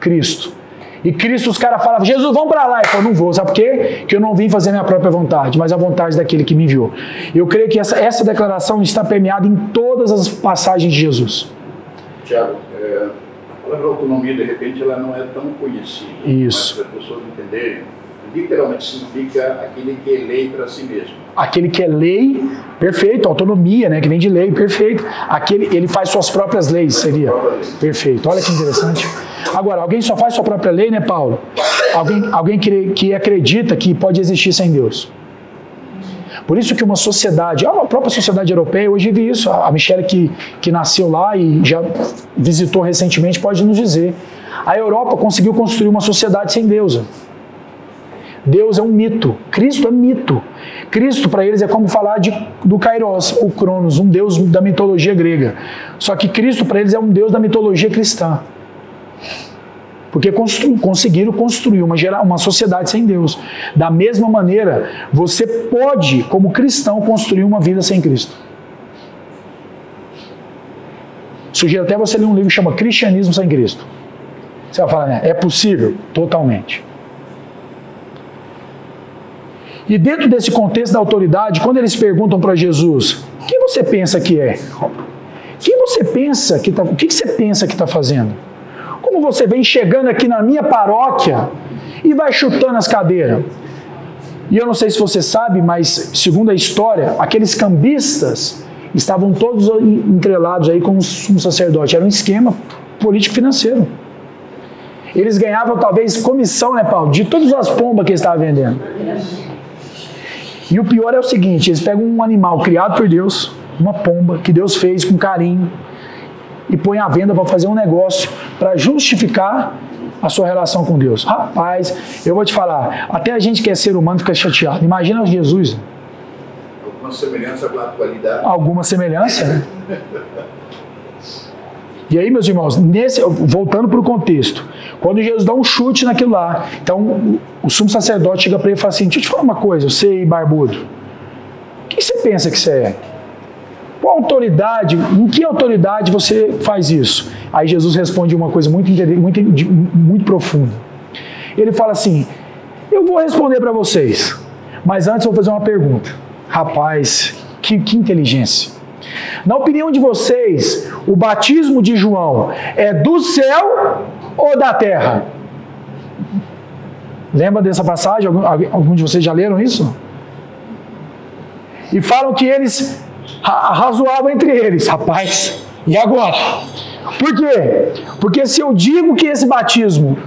Cristo. E Cristo, os caras falavam, Jesus, vamos para lá. Ele falou, não vou. Sabe por quê? Porque eu não vim fazer minha própria vontade, mas a vontade daquele que me enviou. Eu creio que essa, essa declaração está permeada em todas as passagens de Jesus. Tiago, é, palavra autonomia, de repente, ela não é tão conhecida. Isso. Mas para as pessoas entenderem, literalmente significa aquele que é lei para si mesmo. Aquele que é lei, perfeito, autonomia, né, que vem de lei, perfeito. Aquele, ele faz suas próprias leis, seria. Perfeito. Olha que interessante. Agora, alguém só faz sua própria lei, né, Paulo? Alguém, alguém que, que acredita que pode existir sem Deus. Por isso que uma sociedade, a própria sociedade europeia hoje vive isso. A Michelle que, que nasceu lá e já visitou recentemente pode nos dizer. A Europa conseguiu construir uma sociedade sem Deus. Deus é um mito. Cristo é mito. Cristo para eles é como falar de, do Kairos, o Cronos, um deus da mitologia grega. Só que Cristo para eles é um deus da mitologia cristã. Porque constru, conseguiram construir uma, gera, uma sociedade sem Deus. Da mesma maneira, você pode, como cristão, construir uma vida sem Cristo. Sugiro até você ler um livro que chama Cristianismo sem Cristo. Você vai falar, né? É possível? Totalmente. E dentro desse contexto da autoridade, quando eles perguntam para Jesus, quem você pensa que é? Quem você pensa que tá, o que que você pensa que está fazendo? Como você vem chegando aqui na minha paróquia e vai chutando as cadeiras? E eu não sei se você sabe, mas segundo a história, aqueles cambistas estavam todos entrelados aí com um sacerdote. Era um esquema político-financeiro. Eles ganhavam talvez comissão, né, Paulo, de todas as pombas que eles estavam vendendo. E o pior é o seguinte: eles pegam um animal criado por Deus, uma pomba que Deus fez com carinho, e põe à venda para fazer um negócio para justificar a sua relação com Deus. Rapaz, eu vou te falar, até a gente que é ser humano fica chateado. Imagina Jesus. Alguma semelhança com a atualidade. Alguma semelhança, né? E aí, meus irmãos, nesse, voltando para o contexto, quando Jesus dá um chute naquilo lá, então o sumo sacerdote chega para ele e fala assim: Deixa eu te falar uma coisa, você barbudo, o que você pensa que você é? Qual autoridade, em que autoridade você faz isso? Aí Jesus responde uma coisa muito, muito, muito profunda. Ele fala assim: Eu vou responder para vocês, mas antes eu vou fazer uma pergunta. Rapaz, que, que inteligência. Na opinião de vocês, o batismo de João é do céu ou da terra? Lembra dessa passagem? Algum de vocês já leram isso? E falam que eles razoavam entre eles, rapaz. E agora? Por quê? Porque se eu digo que esse batismo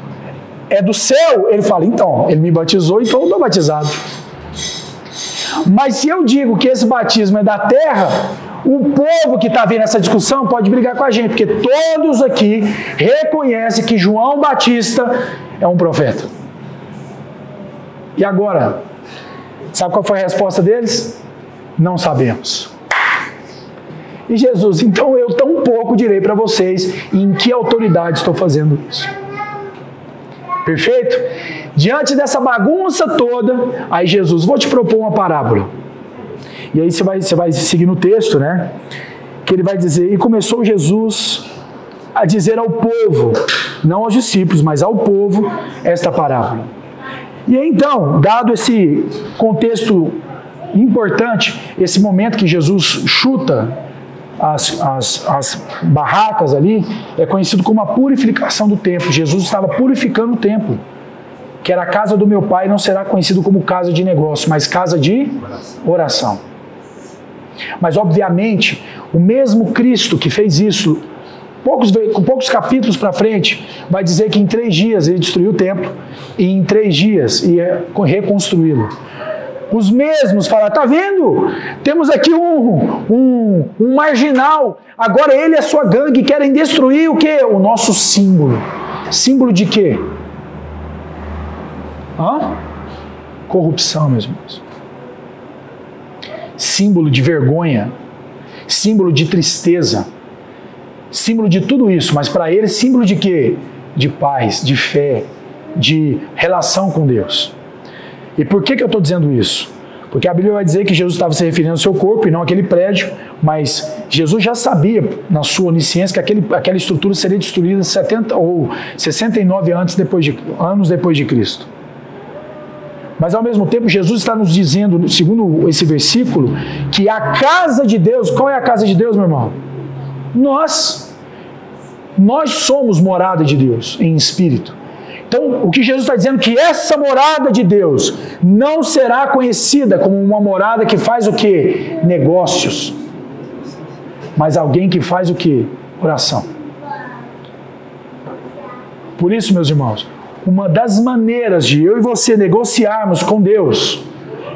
é do céu, ele fala, então, ele me batizou, então eu estou batizado. Mas se eu digo que esse batismo é da terra, o povo que está vendo essa discussão pode brigar com a gente, porque todos aqui reconhecem que João Batista é um profeta. E agora, sabe qual foi a resposta deles? Não sabemos. E Jesus, então eu tão pouco direi para vocês em que autoridade estou fazendo isso. Perfeito? Diante dessa bagunça toda, aí Jesus, vou te propor uma parábola. E aí você vai, você vai seguir no texto, né? Que ele vai dizer: E começou Jesus a dizer ao povo, não aos discípulos, mas ao povo, esta parábola. E então, dado esse contexto importante, esse momento que Jesus chuta as, as, as barracas ali, é conhecido como a purificação do templo. Jesus estava purificando o templo, que era a casa do meu pai, não será conhecido como casa de negócio, mas casa de oração. Mas, obviamente, o mesmo Cristo que fez isso, poucos, com poucos capítulos para frente, vai dizer que em três dias ele destruiu o templo e em três dias ia reconstruí-lo. Os mesmos falam, tá vendo? Temos aqui um, um, um marginal, agora ele e a sua gangue querem destruir o que? O nosso símbolo. Símbolo de quê? Hã? Corrupção, meus irmãos. Símbolo de vergonha, símbolo de tristeza, símbolo de tudo isso, mas para ele, símbolo de quê? De paz, de fé, de relação com Deus. E por que, que eu estou dizendo isso? Porque a Bíblia vai dizer que Jesus estava se referindo ao seu corpo e não àquele prédio, mas Jesus já sabia, na sua onisciência, que aquele, aquela estrutura seria destruída 70 ou 69 anos depois de, anos depois de Cristo. Mas ao mesmo tempo, Jesus está nos dizendo, segundo esse versículo, que a casa de Deus, qual é a casa de Deus, meu irmão? Nós. Nós somos morada de Deus em espírito. Então, o que Jesus está dizendo é que essa morada de Deus não será conhecida como uma morada que faz o que? Negócios. Mas alguém que faz o que? Oração. Por isso, meus irmãos, uma das maneiras de eu e você negociarmos com Deus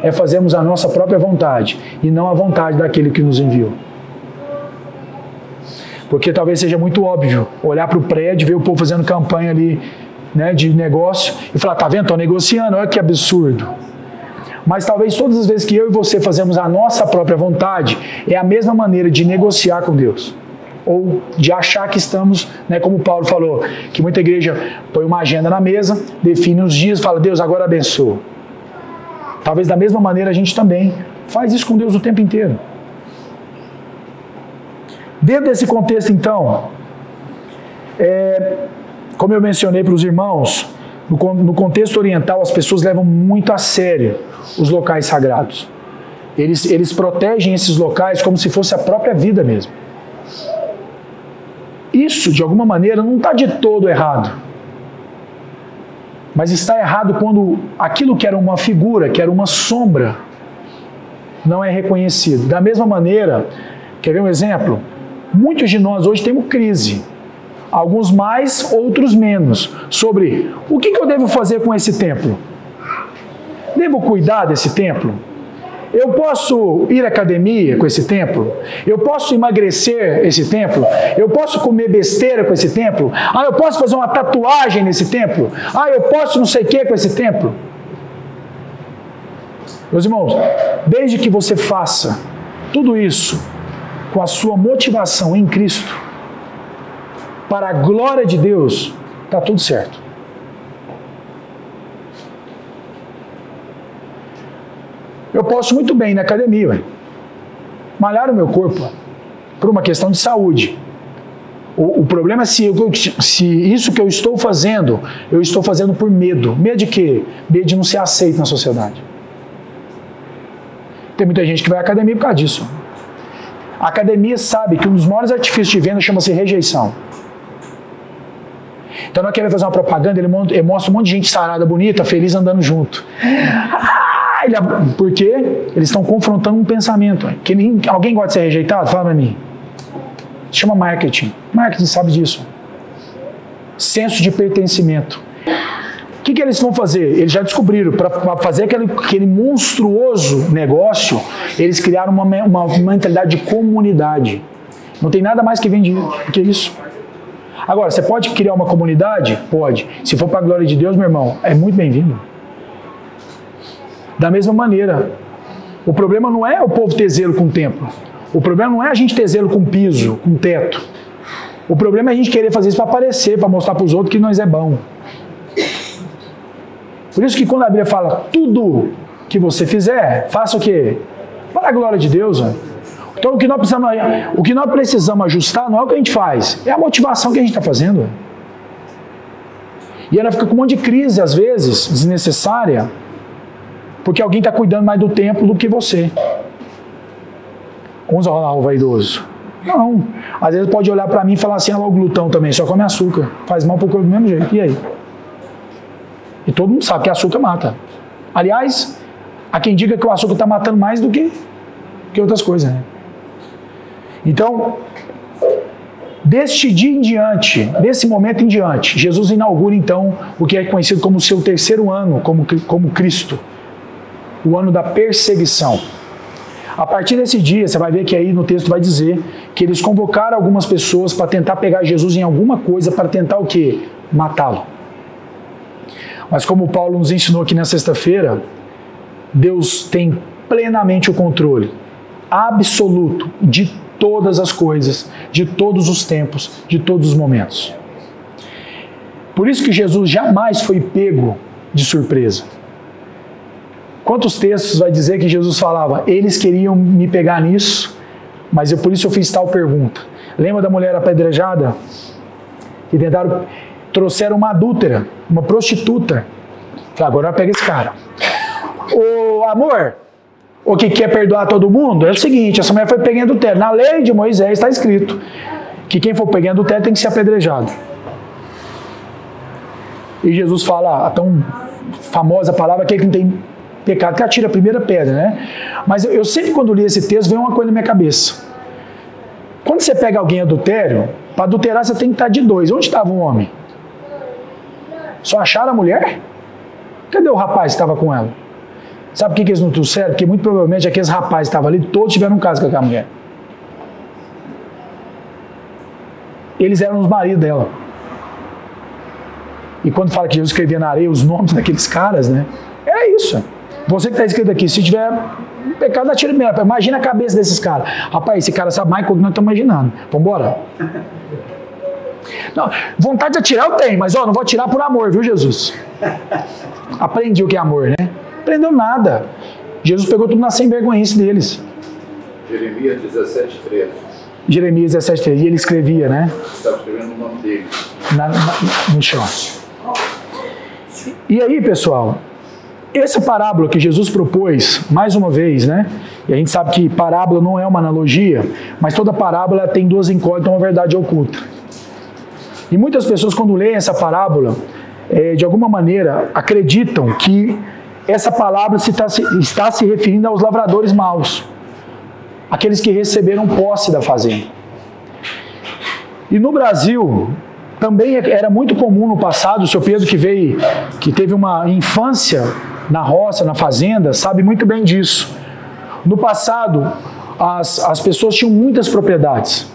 é fazermos a nossa própria vontade e não a vontade daquele que nos enviou. Porque talvez seja muito óbvio olhar para o prédio, ver o povo fazendo campanha ali né, de negócio e falar: tá vendo, estou negociando, olha que absurdo. Mas talvez todas as vezes que eu e você fazemos a nossa própria vontade, é a mesma maneira de negociar com Deus. Ou de achar que estamos, né, como Paulo falou, que muita igreja põe uma agenda na mesa, define os dias, fala, Deus, agora abençoa. Talvez da mesma maneira a gente também faz isso com Deus o tempo inteiro. Dentro desse contexto, então, é, como eu mencionei para os irmãos, no, contexto oriental as pessoas levam muito a sério os locais sagrados. Eles, eles protegem esses locais como se fosse a própria vida mesmo. Isso, de alguma maneira, não está de todo errado. Mas está errado quando aquilo que era uma figura, que era uma sombra, não é reconhecido. Da mesma maneira, quer ver um exemplo? Muitos de nós hoje temos crise alguns mais, outros menos, sobre o que, eu devo fazer com esse templo. Devo cuidar desse templo? Eu posso ir à academia com esse templo? Eu posso emagrecer esse templo? Eu posso comer besteira com esse templo? Ah, eu posso fazer uma tatuagem nesse templo? Ah, eu posso não sei o que com esse templo? Meus irmãos, desde que você faça tudo isso com a sua motivação em Cristo, para a glória de Deus, está tudo certo. Eu posso muito bem ir na academia, malhar o meu corpo por uma questão de saúde. O, o problema é se, eu, se isso que eu estou fazendo, eu estou fazendo por medo. Medo de quê? Medo de não ser aceito na sociedade. Tem muita gente que vai à academia por causa disso. A academia sabe que um dos maiores artifícios de venda chama-se rejeição. Então, não quer fazer uma propaganda, ele mostra um monte de gente sarada, bonita, feliz andando junto. Ah, ele, por quê? Eles estão confrontando um pensamento. Que alguém gosta de ser rejeitado? Fala pra mim. Chama marketing. Marketing sabe disso. Senso de pertencimento. O que, que eles vão fazer? Eles já descobriram, para fazer aquele, aquele monstruoso negócio, eles criaram uma, uma mentalidade de comunidade. Não tem nada mais que vende do que isso. Agora, você pode criar uma comunidade? Pode. Se for para a glória de Deus, meu irmão, é muito bem-vindo. Da mesma maneira, o problema não é o povo ter zelo com o templo. O problema não é a gente ter zelo com piso, com teto. O problema é a gente querer fazer isso para aparecer, para mostrar para os outros que nós é bom. Por isso que quando a Bíblia fala tudo que você fizer, faça o quê? Para a glória de Deus. Ó. Então o que, nós precisamos, o que nós precisamos ajustar não é o que a gente faz, é a motivação que a gente está fazendo. E ela fica com um monte de crise, às vezes, desnecessária, porque alguém está cuidando mais do templo do que você. Vamos lá, o vaidoso. Não. Às vezes pode olhar para mim e falar assim, ah, lá o glutão também, só come açúcar. Faz mal pro corpo do mesmo jeito. E aí? E todo mundo sabe que açúcar mata. Aliás, há quem diga que o açúcar está matando mais do que, que outras coisas. Né? Então, deste dia em diante, desse momento em diante, Jesus inaugura então o que é conhecido como seu terceiro ano como, como Cristo, o ano da perseguição. A partir desse dia, você vai ver que aí no texto vai dizer que eles convocaram algumas pessoas para tentar pegar Jesus em alguma coisa, para tentar o quê? Matá-lo. Mas como Paulo nos ensinou aqui na sexta-feira, Deus tem plenamente o controle absoluto de todas as coisas, de todos os tempos, de todos os momentos. Por isso que Jesus jamais foi pego de surpresa. Quantos textos vai dizer que Jesus falava? Eles queriam me pegar nisso, mas eu por isso eu fiz tal pergunta. Lembra da mulher apedrejada? Que tentaram, trouxeram uma adúltera, uma prostituta. Agora pega esse cara. Ô amor, o que quer perdoar todo mundo? É o seguinte: essa mulher foi pegando o teto. Na lei de Moisés está escrito que quem for pegando o teto tem que ser apedrejado. E Jesus fala a tão famosa palavra que ele não tem pecado que atira a primeira pedra, né? Mas eu, eu sempre, quando li esse texto, veio uma coisa na minha cabeça. Quando você pega alguém adultério, para adulterar você tem que estar de dois. Onde estava um homem? Só acharam a mulher? Cadê o rapaz que estava com ela? Sabe por que, que eles não trouxeram? Porque muito provavelmente aqueles rapazes que estavam ali, todos tiveram um caso com aquela mulher. Eles eram os maridos dela. E quando fala que Jesus escrevia na areia os nomes daqueles caras, né? Era isso. Você que está escrito aqui, se tiver pecado, atira primeiro. Imagina a cabeça desses caras. Rapaz, esse cara sabe mais do que nós estamos imaginando. Vamos embora? Não, vontade de atirar eu tenho, mas ó, não vou atirar por amor, viu, Jesus? Aprendi o que é amor, né? Aprendeu nada. Jesus pegou tudo na sem vergonhice deles. Jeremias 17, 13. Jeremias 17, 13. E ele escrevia, né? Estava escrevendo o nome dele. Na, na, no chão. E aí, pessoal, essa parábola que Jesus propôs, mais uma vez, né? E a gente sabe que parábola não é uma analogia, mas toda parábola tem duas incógnitas, uma verdade oculta. E muitas pessoas, quando leem essa parábola, é, de alguma maneira acreditam que essa palavra se está, se, está se referindo aos lavradores maus, aqueles que receberam posse da fazenda. E no Brasil, também era muito comum no passado, o seu Pedro que veio, que teve uma infância na roça, na fazenda, sabe muito bem disso. No passado, as, as pessoas tinham muitas propriedades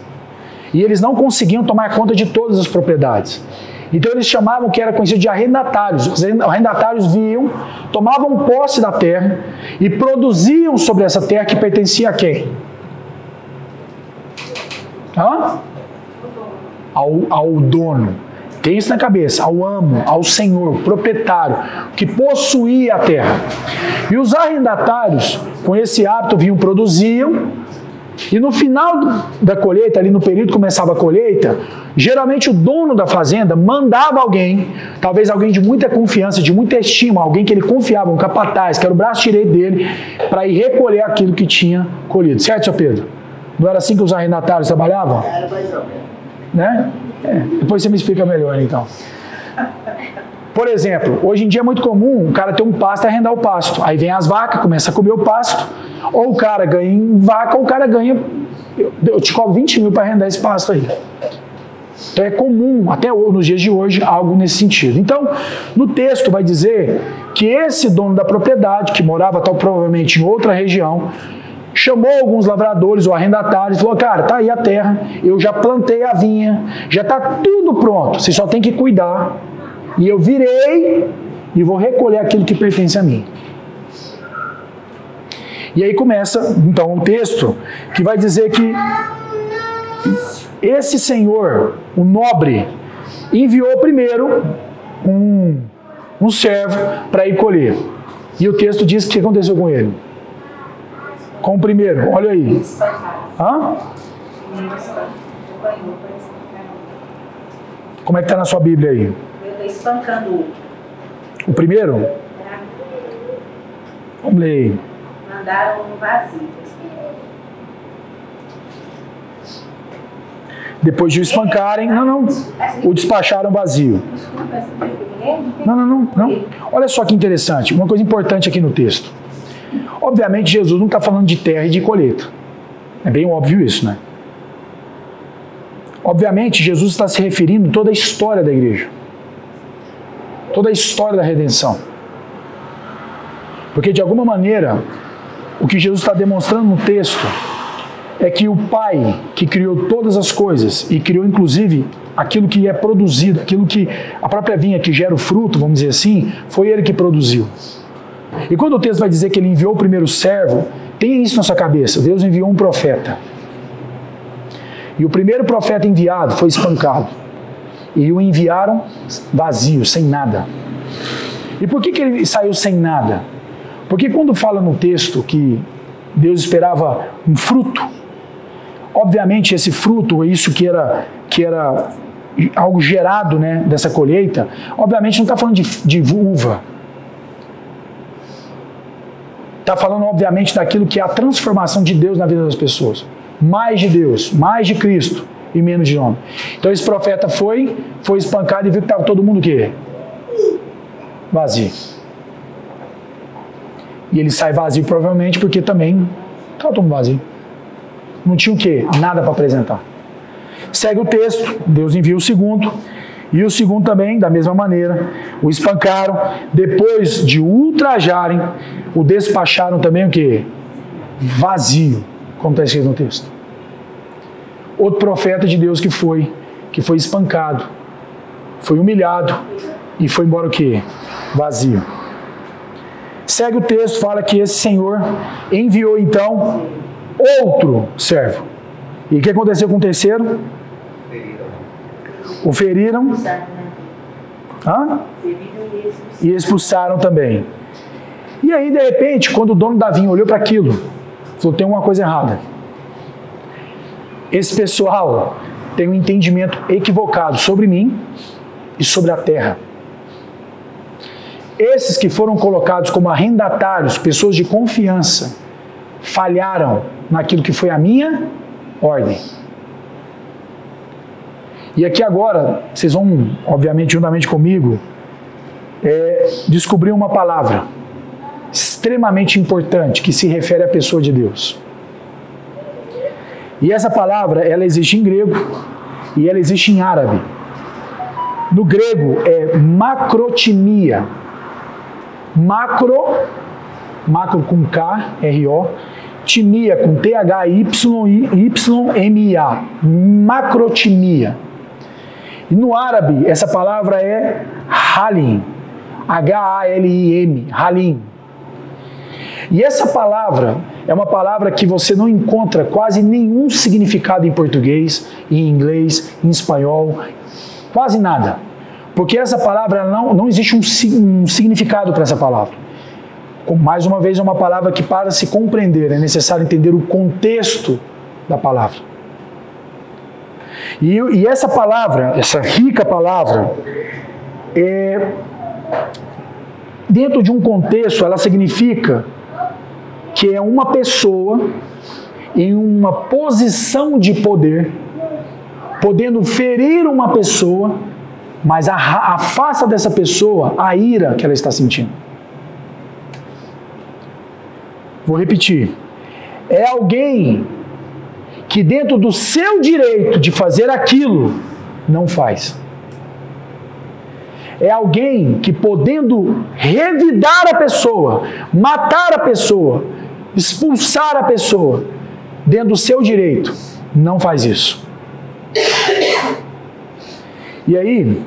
e eles não conseguiam tomar conta de todas as propriedades. Então eles chamavam que era conhecido de arrendatários. Os arrendatários vinham, tomavam posse da terra e produziam sobre essa terra que pertencia a quem? Hã? Ao, ao dono. Tem isso na cabeça, ao amo, ao senhor, proprietário, que possuía a terra. E os arrendatários, com esse hábito, vinham, produziam, e no final da colheita, ali no período que começava a colheita, geralmente o dono da fazenda mandava alguém, talvez alguém de muita confiança, de muita estima, alguém que ele confiava, um capataz, que era o braço direito dele, para ir recolher aquilo que tinha colhido. Certo, seu Pedro? Não era assim que os arrendatários trabalhavam? Era mais ou menos. Né? É, depois você me explica melhor, então. Por exemplo, hoje em dia é muito comum o cara ter um pasto e arrendar o pasto. Aí vem as vacas, começa a comer o pasto. Ou o cara ganha em vaca, ou o cara ganha. Eu, te cobro 20 mil para arrendar esse pasto aí. Então é comum, até nos dias de hoje, algo nesse sentido. Então, no texto vai dizer que esse dono da propriedade, que morava tal provavelmente em outra região, chamou alguns lavradores ou arrendatários e falou: Cara, tá aí a terra, eu já plantei a vinha, já está tudo pronto, você só tem que cuidar. E eu virei e vou recolher aquilo que pertence a mim. E aí começa então o texto que vai dizer que esse senhor, o nobre, enviou primeiro um, um servo para ir colher. E o texto diz o que aconteceu com ele. Com o primeiro, olha aí. Hã? Como é que está na sua Bíblia aí? Espancando o outro. O primeiro, vamos ler. Mandaram no vazio. Depois de o espancarem, não, não, o despacharam vazio. Guilherme? Não, não, não, não. Olha só que interessante, uma coisa importante aqui no texto. Obviamente, Jesus não está falando de terra e de colheita. É bem óbvio isso, né? Obviamente, Jesus está se referindo a toda a história da igreja, toda a história da redenção. Porque, de alguma maneira, o que Jesus está demonstrando no texto é que o Pai, que criou todas as coisas e criou inclusive aquilo que é produzido, aquilo que a própria vinha que gera o fruto, vamos dizer assim, foi ele que produziu. E quando o texto vai dizer que ele enviou o primeiro servo, tenha isso na sua cabeça: Deus enviou um profeta. E o primeiro profeta enviado foi espancado. E o enviaram vazio, sem nada. E por que, que ele saiu sem nada? Porque quando fala no texto que Deus esperava um fruto, obviamente esse fruto, isso que era, que era algo gerado né, dessa colheita, obviamente não está falando de, de uva. Está falando, obviamente, daquilo que é a transformação de Deus na vida das pessoas. Mais de Deus, mais de Cristo e menos de homem. Então esse profeta foi, foi espancado e viu que estava todo mundo o quê? Vazio. E ele sai vazio provavelmente porque também estava todo mundo vazio. Não tinha o quê? Nada para apresentar. Segue o texto, Deus envia o segundo. E o segundo também, da mesma maneira, o espancaram. Depois de ultrajarem, o despacharam também o quê? Vazio, como está escrito no texto. Outro profeta de Deus que foi, que foi espancado, foi humilhado e foi embora o quê? Vazio. Segue o texto, fala que esse Senhor enviou então outro servo. E o que aconteceu com o terceiro? O feriram hã? E e expulsaram também. E aí, de repente, quando o dono da vinha olhou para aquilo, falou: tem uma coisa errada. Esse pessoal tem um entendimento equivocado sobre mim e sobre a terra. Esses que foram colocados como arrendatários, pessoas de confiança, falharam naquilo que foi a minha ordem. E aqui agora, vocês vão, obviamente, juntamente comigo, é, descobrir uma palavra extremamente importante que se refere à pessoa de Deus. E essa palavra, ela existe em grego e ela existe em árabe. No grego é macrotimia. Macro, macro com K, R-O, timia com T-H-Y-Y-M-A. Macrotimia. E no árabe, essa palavra é halim. H-A-L-I-M. Halim. E essa palavra é uma palavra que você não encontra quase nenhum significado em português, em inglês, em espanhol, quase nada. Porque essa palavra não, não existe um, um significado para essa palavra. Mais uma vez, é uma palavra que, para se compreender, é necessário entender o contexto da palavra. E, e essa palavra, essa rica palavra, é, dentro de um contexto, ela significa que é uma pessoa em uma posição de poder, podendo ferir uma pessoa, mas afasta dessa pessoa a ira que ela está sentindo. Vou repetir. É alguém que, dentro do seu direito de fazer aquilo, não faz. É alguém que, podendo revidar a pessoa, matar a pessoa, expulsar a pessoa, dentro do seu direito, não faz isso. E aí,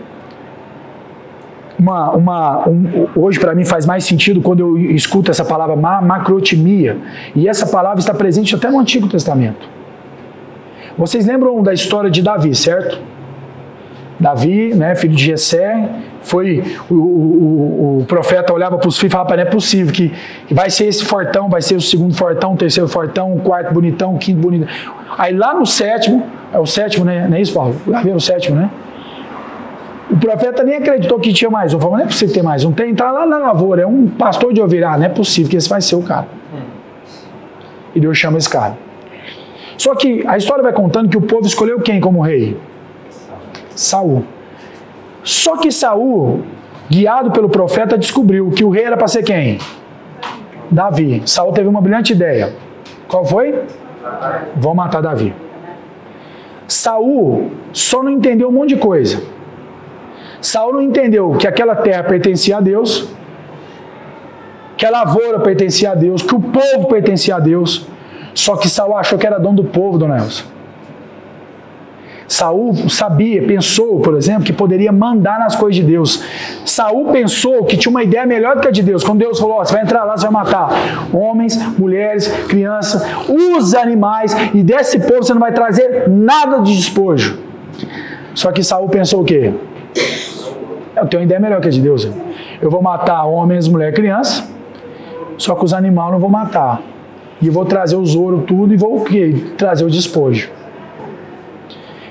uma, uma, um, hoje para mim faz mais sentido quando eu escuto essa palavra ma macrotimia. E essa palavra está presente até no Antigo Testamento. Vocês lembram da história de Davi, certo? Davi, né, filho de Jessé, foi o, o, o profeta olhava para os filhos e falava, não é possível que, que vai ser esse fortão, vai ser o segundo fortão, o terceiro fortão, o quarto bonitão, o quinto bonitão. Aí lá no sétimo, é o sétimo, né? Não é isso, Paulo? Lá vem o sétimo, né? O profeta nem acreditou que tinha mais um. Falou, não é possível ter mais um. Tem, tá lá na lavoura, é um pastor de ovelha. Ah, não é possível que esse vai ser o cara. E Deus chama esse cara. Só que a história vai contando que o povo escolheu quem como rei? Saul. Só que Saul, guiado pelo profeta, descobriu que o rei era para ser quem? Davi. Saul teve uma brilhante ideia. Qual foi? Vou matar Davi. Saul só não entendeu um monte de coisa. Saul não entendeu que aquela terra pertencia a Deus, que a lavoura pertencia a Deus, que o povo pertencia a Deus. Só que Saul achou que era dono do povo, dona Elsa. Saul sabia, pensou, por exemplo, que poderia mandar nas coisas de Deus. Saul pensou que tinha uma ideia melhor do que a de Deus. Quando Deus falou: oh, você vai entrar lá, você vai matar homens, mulheres, crianças, os animais, e desse povo você não vai trazer nada de despojo. Só que Saul pensou o quê? Eu tenho uma ideia melhor que a de Deus. Eu vou matar homens, mulheres, crianças, só que os animais não vou matar. E vou trazer os ouro, tudo, e vou o quê? Trazer o despojo.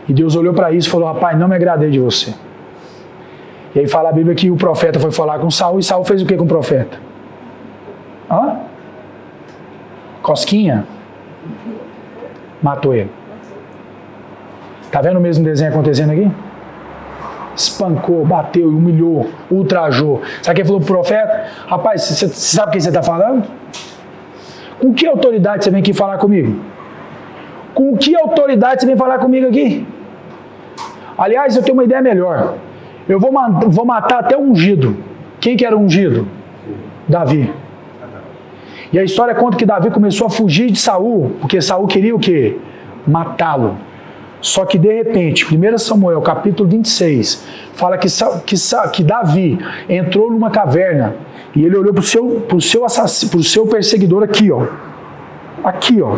E Deus olhou para isso e falou: Rapaz, não me agradei de você. E aí fala a Bíblia que o profeta foi falar com Saul e Saul fez o que com o profeta? Hã? Cosquinha? Matou ele. Tá vendo o mesmo desenho acontecendo aqui? Espancou, bateu, humilhou, ultrajou. Sabe quem falou pro profeta? Rapaz, você sabe quem você está falando? Com que autoridade você vem aqui falar comigo? Com que autoridade você vem falar comigo aqui? Aliás, eu tenho uma ideia melhor. Eu vou, vou matar até o ungido. Quem que era o ungido? Davi. E a história conta que Davi começou a fugir de Saul, porque Saul queria o quê? Matá-lo. Só que de repente, 1 Samuel capítulo 26, fala que, que, que Davi entrou numa caverna e ele olhou para o seu, pro seu, pro seu perseguidor aqui, ó. Aqui, ó.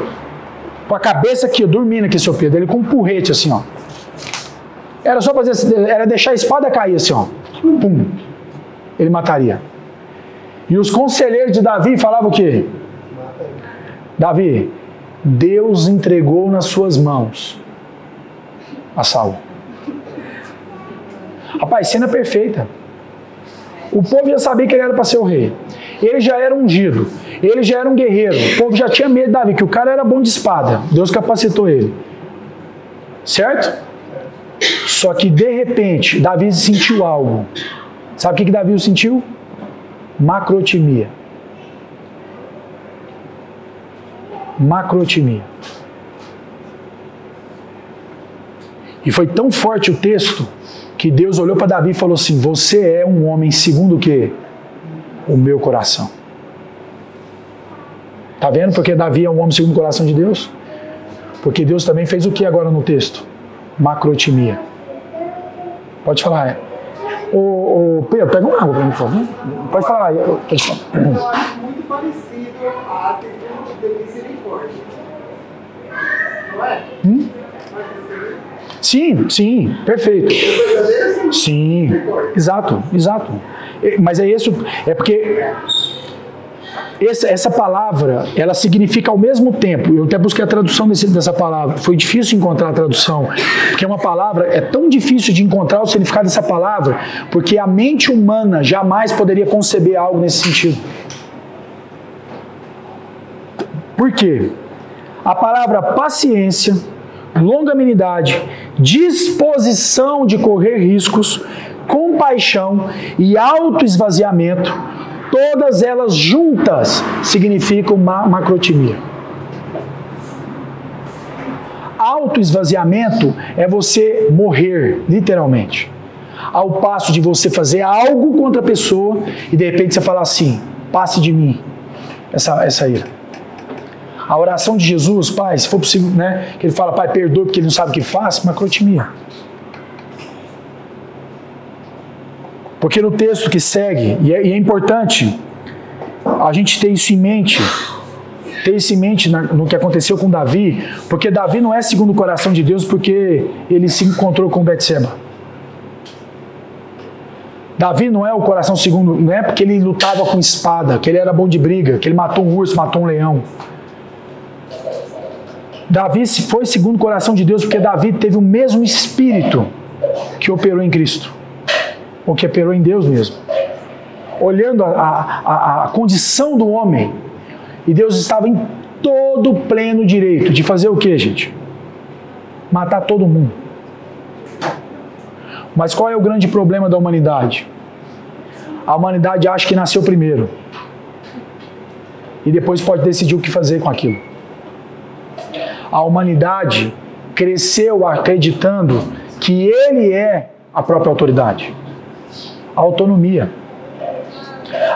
Com a cabeça aqui, dormindo aqui, seu Pedro. Ele com um porrete assim, ó. Era só fazer, era deixar a espada cair assim, ó. Pum. Ele mataria. E os conselheiros de Davi falavam o quê? Davi, Deus entregou nas suas mãos a Saul. Rapaz, cena perfeita. O povo já sabia que ele era para ser o rei. Ele já era ungido. Ele já era um guerreiro. O povo já tinha medo de Davi, que o cara era bom de espada. Deus capacitou ele. Certo? Só que de repente, Davi sentiu algo. Sabe o que, que Davi sentiu? Macrotimia. Macrotimia. E foi tão forte o texto que Deus olhou para Davi e falou assim: Você é um homem segundo o que? O meu coração. Tá vendo porque Davi é um homem segundo o coração de Deus? Porque Deus também fez o que agora no texto? Macrotimia. Pode falar. Ô, ô Pedro, pega uma água para mim, por favor. Pode falar. Pode falar. Eu acho muito parecido a de misericórdia. Não é? Hum? Sim, sim, perfeito. Sim, exato, exato. Mas é isso, é porque essa, essa palavra, ela significa ao mesmo tempo, eu até busquei a tradução desse, dessa palavra, foi difícil encontrar a tradução, porque é uma palavra, é tão difícil de encontrar o significado dessa palavra, porque a mente humana jamais poderia conceber algo nesse sentido. Por quê? A palavra paciência, longanimidade, disposição de correr riscos, compaixão e autoesvaziamento Todas elas juntas significam macrotimia. Autoesvaziamento é você morrer, literalmente. Ao passo de você fazer algo contra a pessoa e de repente você falar assim: passe de mim essa, essa ira. A oração de Jesus, Pai, se for possível, né? Que ele fala, Pai, perdoe porque ele não sabe o que faz, macrotimia. Porque no texto que segue, e é, e é importante a gente ter isso em mente, ter isso em mente no que aconteceu com Davi, porque Davi não é segundo o coração de Deus porque ele se encontrou com Betseba. Davi não é o coração segundo, não é porque ele lutava com espada, que ele era bom de briga, que ele matou um urso, matou um leão. Davi foi segundo o coração de Deus porque Davi teve o mesmo espírito que operou em Cristo. Ou que operou em Deus mesmo. Olhando a, a, a, condição do homem, e Deus estava em todo o pleno direito de fazer o que, gente? Matar todo mundo. Mas qual é o grande problema da humanidade? A humanidade acha que nasceu primeiro. E depois pode decidir o que fazer com aquilo. A humanidade cresceu acreditando que ele é a própria autoridade. Autonomia.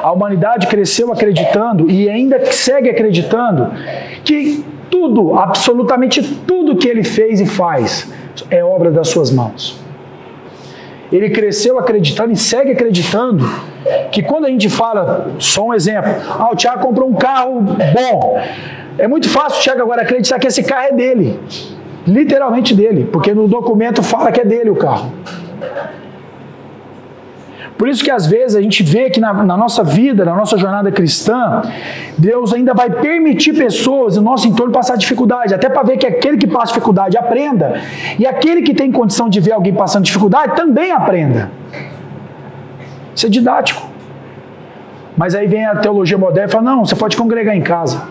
A humanidade cresceu acreditando e ainda segue acreditando que tudo, absolutamente tudo que ele fez e faz é obra das suas mãos. Ele cresceu acreditando e segue acreditando que quando a gente fala, só um exemplo, ah, o Tiago comprou um carro bom. É muito fácil o Tiago agora acreditar que esse carro é dele. Literalmente dele, porque no documento fala que é dele o carro. Por isso que às vezes a gente vê que na, na, nossa vida, na nossa jornada cristã, Deus ainda vai permitir pessoas no nosso entorno passar dificuldade, até para ver que aquele que passa dificuldade aprenda, e aquele que tem condição de ver alguém passando dificuldade também aprenda. Isso é didático. Mas aí vem a teologia moderna e fala: não, você pode congregar em casa.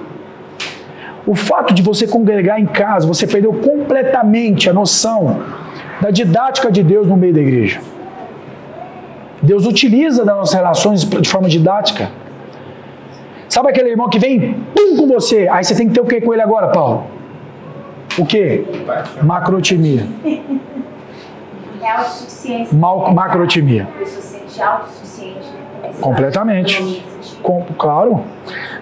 O fato de você congregar em casa, você perdeu completamente a noção da didática de Deus no meio da igreja. Deus utiliza das nossas relações de forma didática. Sabe aquele irmão que vem pum, com você? Aí você tem que ter o que com ele agora, Paulo? O que? Macrotimia. É. Mal, macrotimia. Né? Completamente. Com, claro.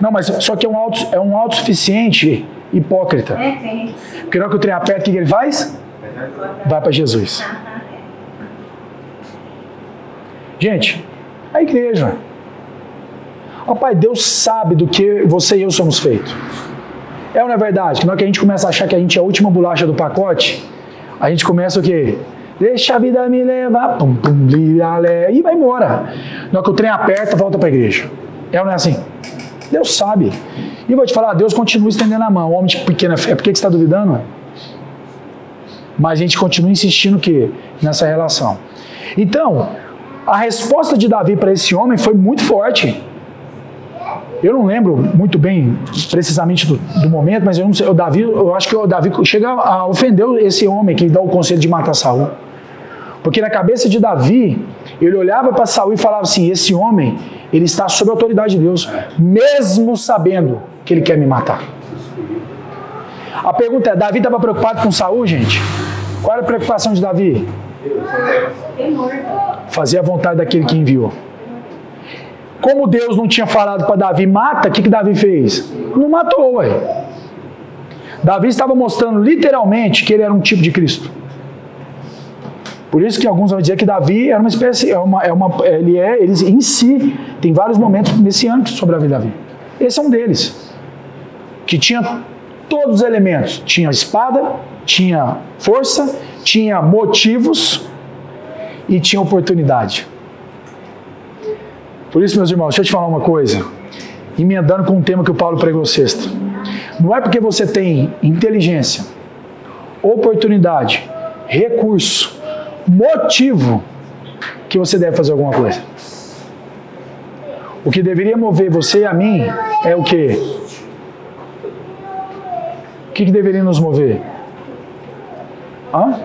Não, mas só que é um, auto, é um autossuficiente hipócrita. É, tem. Porque na hora que o trem aperta, o que que ele faz? Vai para Jesus. Gente, a igreja. Ó Pai, Deus sabe do que você e eu somos feitos. É ou não é verdade? Que na hora que a gente começa a achar que a gente é a última bolacha do pacote, a gente começa o quê? Deixa a vida me levar, pum, pum, e vai embora. Na hora que o trem aperta, volta para a igreja. É ou não é assim? Deus sabe. E vou te falar, Deus continua estendendo a mão. O homem de pequena fé, por que que você está duvidando? Mas a gente continua insistindo que nessa relação. Então, a resposta de Davi para esse homem foi muito forte. Eu não lembro muito bem precisamente do, do momento, mas eu não sei, o Davi, eu acho que o Davi chega a ofender esse homem que dá o conselho de matar Saul. Porque na cabeça de Davi, ele olhava para Saul e falava assim: esse homem, ele está sob a autoridade de Deus, mesmo sabendo que ele quer me matar. A pergunta é: Davi estava preocupado com Saul, gente? Qual era a preocupação de Davi? Fazer a vontade daquele que enviou. Como Deus não tinha falado para Davi, mata, o que, que Davi fez? Não matou, ué. Davi estava mostrando literalmente que ele era um tipo de Cristo. Por isso que alguns vão dizer que Davi era uma espécie, é uma, é uma, ele é, ele em si tem vários momentos messiânicos sobre a vida de Davi. Esse é um deles, que tinha todos os elementos, tinha espada, tinha força, tinha motivos e tinha oportunidade. Por isso, meus irmãos, deixa eu te falar uma coisa, emendando com um tema que o Paulo pregou sexta. Não é porque você tem inteligência, oportunidade, recurso, motivo que você deve fazer alguma coisa. O que deveria mover você e a mim é o quê? O que, que deveria nos mover? Hã?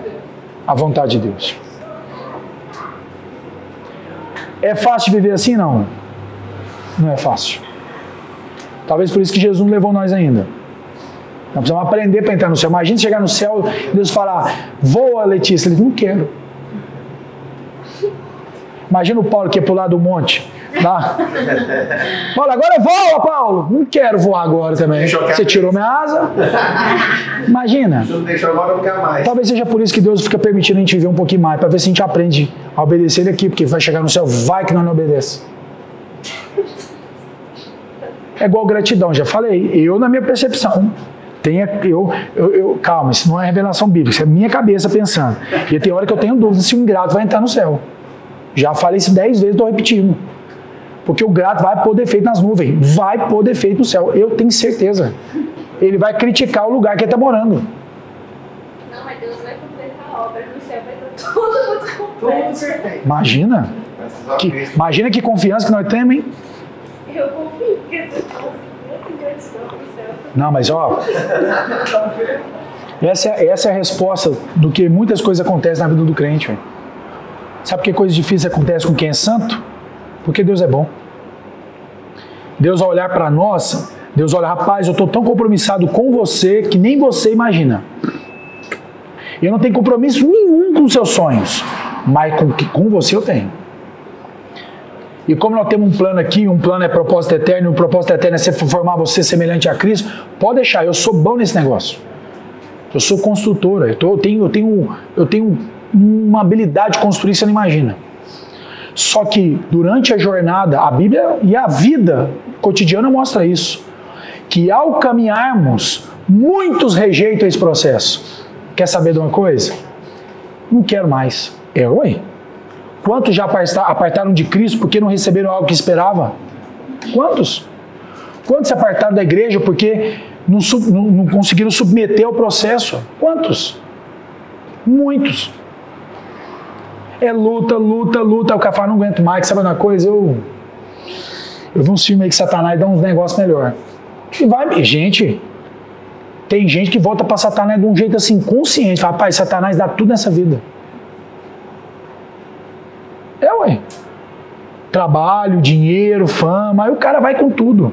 A vontade de Deus. É fácil viver assim? Não. Não é fácil. Talvez por isso que Jesus não levou nós ainda. Nós precisamos aprender para entrar no céu. Imagina chegar no céu e Deus falar: voa, Letícia. Ele não quero. Imagina o Paulo que ia pular do monte. Tá? Paulo, agora voa, Paulo. Não quero voar agora também. Você tirou minha asa. Imagina. Se não deixou agora, nunca mais. Talvez seja por isso que Deus fica permitindo a gente viver um pouquinho mais, para ver se a gente aprende a obedecer Ele aqui, porque vai chegar no céu, vai que nós não obedece. É igual gratidão, já falei. Eu, na minha percepção, tenha, eu, eu, eu- calma, isso não é revelação bíblica, isso é minha cabeça pensando. E tem hora que eu tenho dúvida se o ingrato vai entrar no céu. Já falei isso dez vezes, estou repetindo. Porque o grato vai pôr defeito nas nuvens, vai pôr defeito no céu, eu tenho certeza. Ele vai criticar o lugar que ele está morando. Não, mas Deus vai completar a obra no céu, vai estar tudo Tudo perfeito. Imagina. Que- imagina que confiança que nós temos, hein? Eu confio, porque se eu diante do céu, Não, mas ó. Essa é, essa é a resposta do que muitas coisas acontecem na vida do crente. velho. Sabe que coisas difíceis acontecem com quem é santo? Porque Deus é bom. Deus ao olhar para nós, Deus olha, rapaz, eu estou tão compromissado com você que nem você imagina. Eu não tenho compromisso nenhum com seus sonhos, mas com, com você eu tenho. E como nós temos um plano aqui, um plano é propósito eterno, e um propósito eterno é ser- formar você semelhante a Cristo, pode deixar, eu sou bom nesse negócio. Eu sou construtora, eu, tô- eu tenho, eu, tenho, eu tenho uma habilidade de construir, você não imagina. Só que durante a jornada, a Bíblia e a vida cotidiana mostra isso. Que ao caminharmos, muitos rejeitam esse processo. Quer saber de uma coisa? Não quero mais. É, ué. Quantos já aparta- apartaram de Cristo porque não receberam algo que esperava? Quantos? Quantos se apartaram da igreja porque não, não- não conseguiram submeter ao processo? Quantos? Muitos. É luta, luta, luta. O cara fala, não aguento mais, sabe uma coisa? Eu, eu vi uns filmes aí que Satanás dá uns negócios melhor. E vai, gente, tem gente que volta para Satanás de um jeito assim, consciente. Fala, rapaz, Satanás dá tudo nessa vida. É, ué. Trabalho, dinheiro, fama, aí o cara vai com tudo.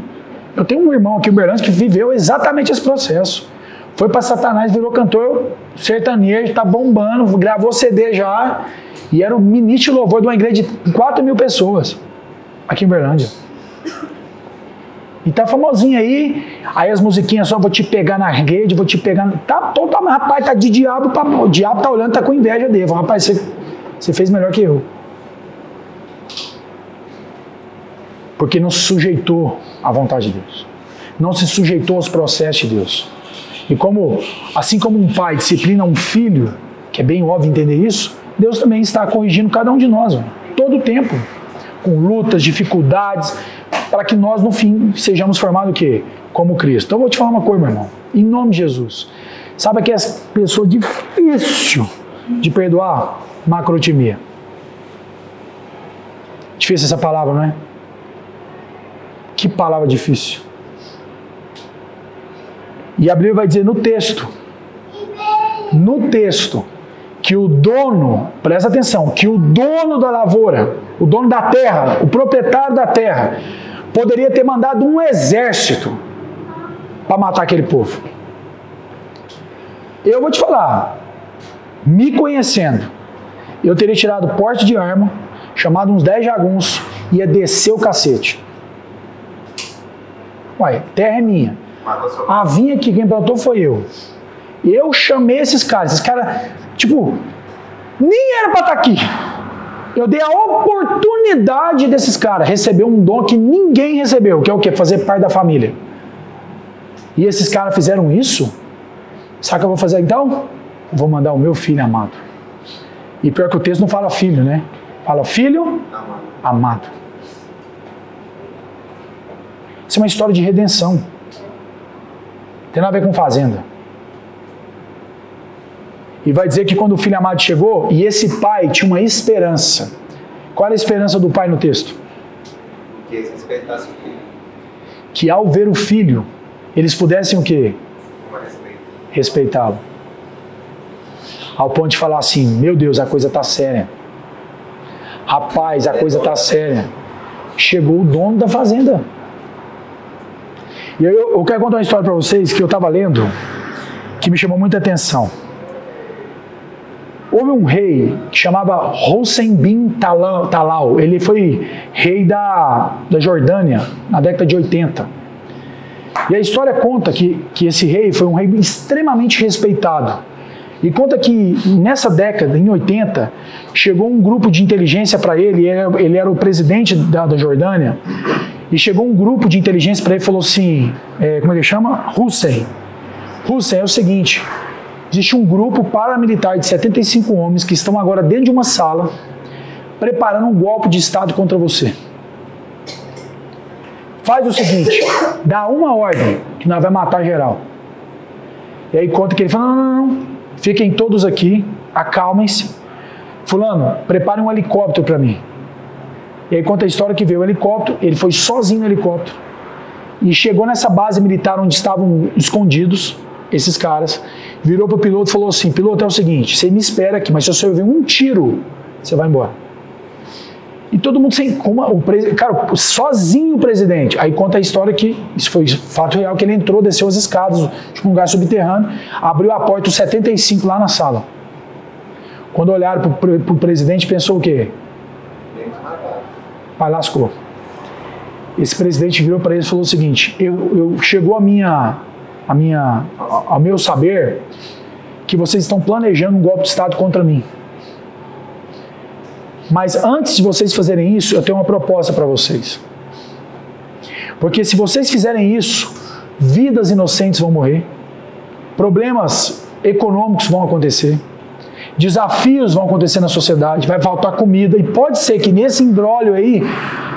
Eu tenho um irmão aqui em Uberlândia que viveu exatamente esse processo. Foi para Satanás, virou cantor sertanejo, tá bombando, gravou CD já, e era o ministro de louvor de uma igreja de 4 mil pessoas aqui em Uberlândia. E tá famosinho aí, aí as musiquinhas só vou te pegar na rede, vou te pegar. Tá totalmente, rapaz, tá de diabo, o diabo tá olhando, tá com inveja dele. Rapaz, você, você fez melhor que eu. Porque não se sujeitou à vontade de Deus. Não se sujeitou aos processos de Deus. E como, assim como um pai disciplina um filho, que é bem óbvio entender isso, Deus também está corrigindo cada um de nós, todo o tempo, com lutas, dificuldades, para que nós no fim sejamos formados o quê? Como Cristo. Então eu vou te falar uma coisa, meu irmão. Em nome de Jesus. Sabe que essa pessoa difícil de perdoar? Macrotimia. Difícil essa palavra, não é? Que palavra difícil. E a Bíblia vai dizer no texto, no texto, que o dono, presta atenção, que o dono da lavoura, o dono da terra, o proprietário da terra, poderia ter mandado um exército para matar aquele povo. Eu vou te falar, me conhecendo, eu teria tirado porte de arma, chamado uns 10 jagunços, ia descer o cacete. Uai, terra é minha. A vinha aqui, quem plantou foi eu. Eu chamei esses caras. Esses caras, tipo, nem era pra estar aqui. Eu dei a oportunidade desses caras receber um dom que ninguém recebeu, que é o quê? Fazer parte da família. E esses caras fizeram isso. Sabe o que eu vou fazer então? Vou mandar o meu filho amado. E pior que o texto não fala filho, né? Fala filho amado. Isso é uma história de redenção. Tem nada a ver com fazenda. E vai dizer que quando o filho amado chegou, e esse pai tinha uma esperança. Qual era a esperança do pai no texto? Que eles respeitassem o filho. Que ao ver o filho, eles pudessem o quê? Respeitá-lo. Ao ponto de falar assim: meu Deus, a coisa tá séria. Rapaz, a coisa tá séria. Chegou o dono da fazenda. E eu, eu quero contar uma história para vocês que eu estava lendo, que me chamou muita atenção. Houve um rei que chamava Hossein bin Talal. Ele foi rei da, da Jordânia na década de 80. E a história conta que, que esse rei foi um rei extremamente respeitado. E conta que nessa década, em 80, chegou um grupo de inteligência para ele, ele era, ele era o presidente da, da Jordânia, e chegou um grupo de inteligência para ele e falou assim: é, como é que chama? Hussein. Hussein é o seguinte: existe um grupo paramilitar de 75 homens que estão agora dentro de uma sala preparando um golpe de Estado contra você. Faz o seguinte: dá uma ordem que nós vamos matar geral. E aí conta que ele fala: não, não, não, fiquem todos aqui, acalmem-se. Fulano, prepare um helicóptero para mim. E aí conta a história que veio o helicóptero, ele foi sozinho no helicóptero e chegou nessa base militar onde estavam escondidos esses caras, virou pro piloto e falou assim: piloto, é o seguinte, você me espera aqui, mas se você ouvir um tiro, você vai embora. E todo mundo sem. Como, o, pre- cara, sozinho o presidente. Aí conta a história que, isso foi fato real, que ele entrou, desceu as escadas, tipo um lugar subterrâneo, abriu a porta, os 75 lá na sala. Quando olharam pro, pro presidente, pensou o quê? Pai lascou. Esse presidente virou para eles e falou o seguinte: eu, eu- chegou a minha, a minha, ao meu saber que vocês estão planejando um golpe de Estado contra mim. Mas antes de vocês fazerem isso, eu tenho uma proposta para vocês. Porque se vocês fizerem isso, vidas inocentes vão morrer, problemas econômicos vão acontecer, desafios vão acontecer na sociedade, vai faltar comida e pode ser que nesse embrólio aí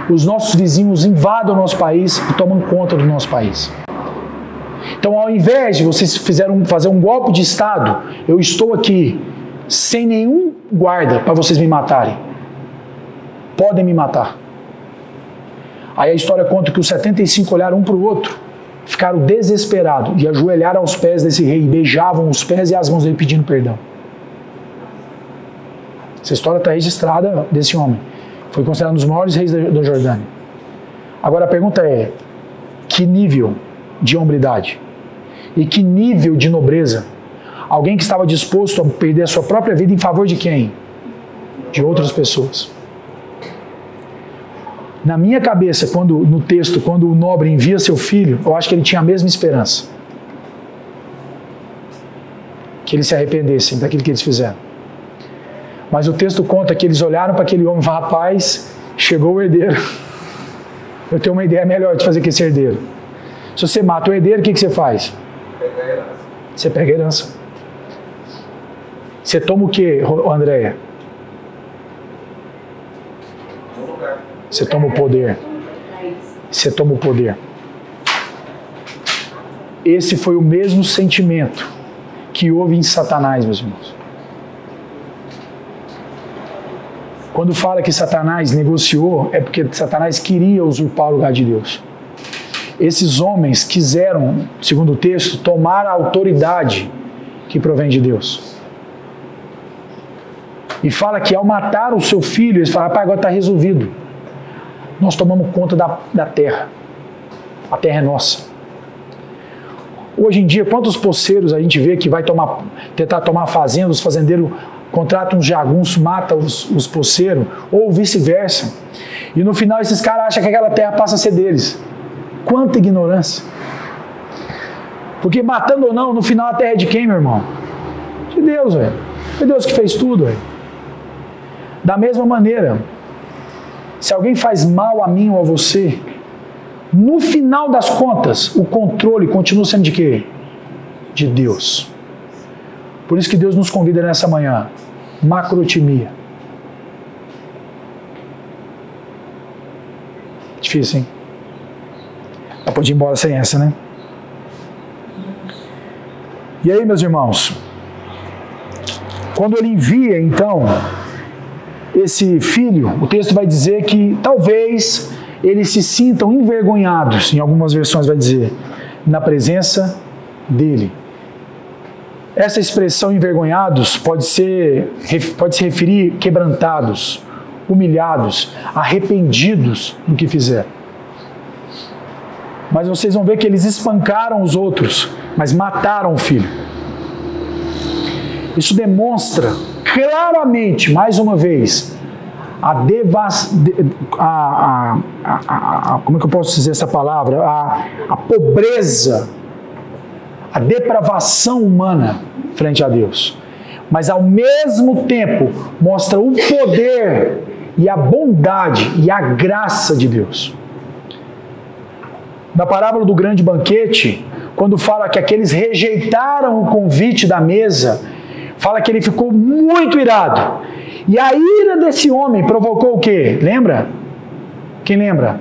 os nossos vizinhos invadam o nosso país e tomam conta do nosso país. Então, ao invés de vocês fizeram, fazer um golpe de Estado, eu estou aqui sem nenhum guarda para vocês me matarem. Podem me matar. Aí a história conta que os 75 olharam um para o outro, ficaram desesperados e ajoelharam aos pés desse rei, e beijavam os pés e as mãos dele pedindo perdão. Essa história está registrada desse homem. Foi considerado um dos maiores reis da, Jordânia. Agora a pergunta é: que nível de hombridade e que nível de nobreza? Alguém que estava disposto a perder a sua própria vida em favor de quem? De outras pessoas. Na minha cabeça, quando no texto, quando o nobre envia seu filho, eu acho que ele tinha a mesma esperança. Que eles se arrependessem daquilo que eles fizeram. Mas o texto conta que eles olharam para aquele homem e falaram: rapaz, chegou o herdeiro. Eu tenho uma ideia melhor de fazer que esse herdeiro. Se você mata o herdeiro, o que, que você faz? Você pega a herança. Você toma o que, Andréia? Você toma o poder. Você toma o poder. Esse foi o mesmo sentimento que houve em Satanás, meus irmãos. Quando fala que Satanás negociou, é porque Satanás queria usurpar o lugar de Deus. Esses homens quiseram, segundo o texto, tomar a autoridade que provém de Deus. E fala que ao matar o seu filho, eles falaram, pai, agora está resolvido. Nós tomamos conta da, da terra. A terra é nossa. Hoje em dia, quantos poceiros a gente vê que vai tomar, tentar tomar fazenda, os fazendeiros contratam uns jagunços, matam os, os poceiros, ou vice-versa. E no final esses caras acham que aquela terra passa a ser deles. Quanta ignorância. Porque matando ou não, no final a terra é de quem, meu irmão? De Deus, velho. Foi Deus que fez tudo, velho. Da mesma maneira, se alguém faz mal a mim ou a você, no final das contas, o controle continua sendo de quê? De Deus. Por isso que Deus nos convida nessa manhã. Macrotimia. Difícil, hein? Dá pode ir embora sem essa, né? E aí, meus irmãos? Quando ele envia, então, esse filho, o texto vai dizer que talvez eles se sintam envergonhados, em algumas versões vai dizer, na presença dele. Essa expressão envergonhados pode ser pode se referir quebrantados, humilhados, arrependidos do que fizeram. Mas vocês vão ver que eles espancaram os outros, mas mataram o filho. Isso demonstra claramente, mais uma vez, a devas, a, a, a, a, como é que eu posso dizer essa palavra? A, a pobreza, a depravação humana frente a Deus. Mas ao mesmo tempo mostra o poder e a bondade e a graça de Deus. Na parábola do grande banquete, quando fala que aqueles rejeitaram o convite da mesa, fala que ele ficou muito irado. E a ira desse homem provocou o quê? Lembra? Quem lembra?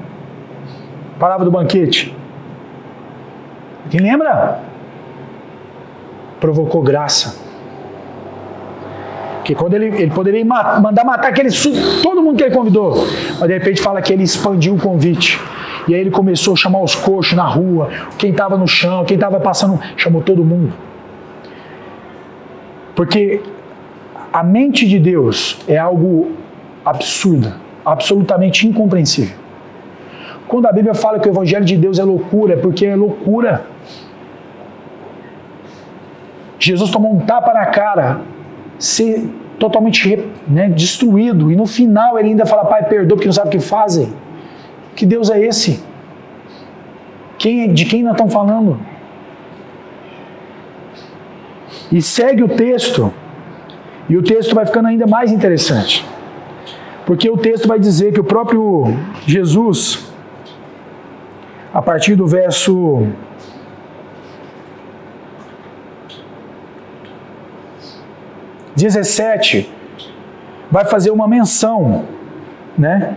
Palavra do banquete. Quem lembra? Provocou graça. Porque quando ele, ele poderia ma- mandar matar aquele, su- todo mundo que ele convidou, mas de repente fala que ele expandiu o convite. E aí ele começou a chamar os coxos na rua, quem estava no chão, quem estava passando, chamou todo mundo. Porque a mente de Deus é algo absurda, absolutamente incompreensível. Quando a Bíblia fala que o Evangelho de Deus é loucura, é porque é loucura. Jesus tomou um tapa na cara, ser totalmente né, destruído, e no final ele ainda fala: Pai, perdoa porque não sabe o que fazem. Que Deus é esse? Quem, de quem nós estamos falando? E segue o texto, e o texto vai ficando ainda mais interessante. Porque o texto vai dizer que o próprio Jesus, a partir do verso dezessete, vai fazer uma menção, né?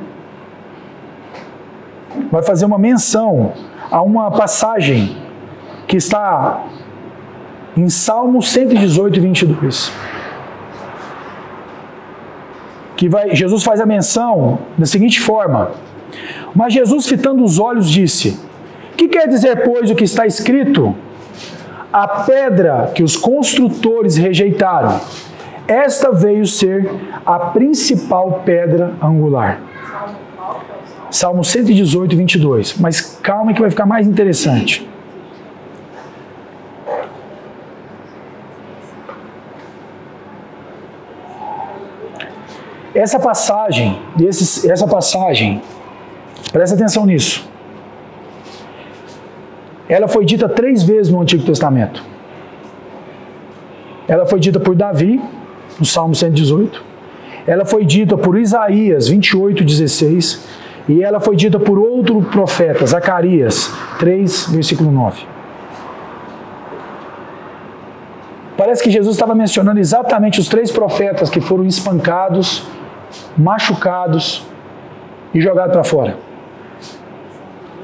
Vai fazer uma menção a uma passagem que está em Salmo 118, 22. Que vai, Jesus faz a menção da seguinte forma: Mas Jesus, fitando os olhos, disse: Que quer dizer, pois, o que está escrito? A pedra que os construtores rejeitaram, esta veio ser a principal pedra angular. Salmo 118, 22. Mas calma que vai ficar mais interessante. Essa passagem, essa passagem, presta atenção nisso. Ela foi dita três vezes no Antigo Testamento. Ela foi dita por Davi, no Salmo 118. Ela foi dita por Isaías 28, 16. E ela foi dita por outro profeta, Zacarias 3, versículo 9. Parece que Jesus estava mencionando exatamente os três profetas que foram espancados, machucados e jogados para fora.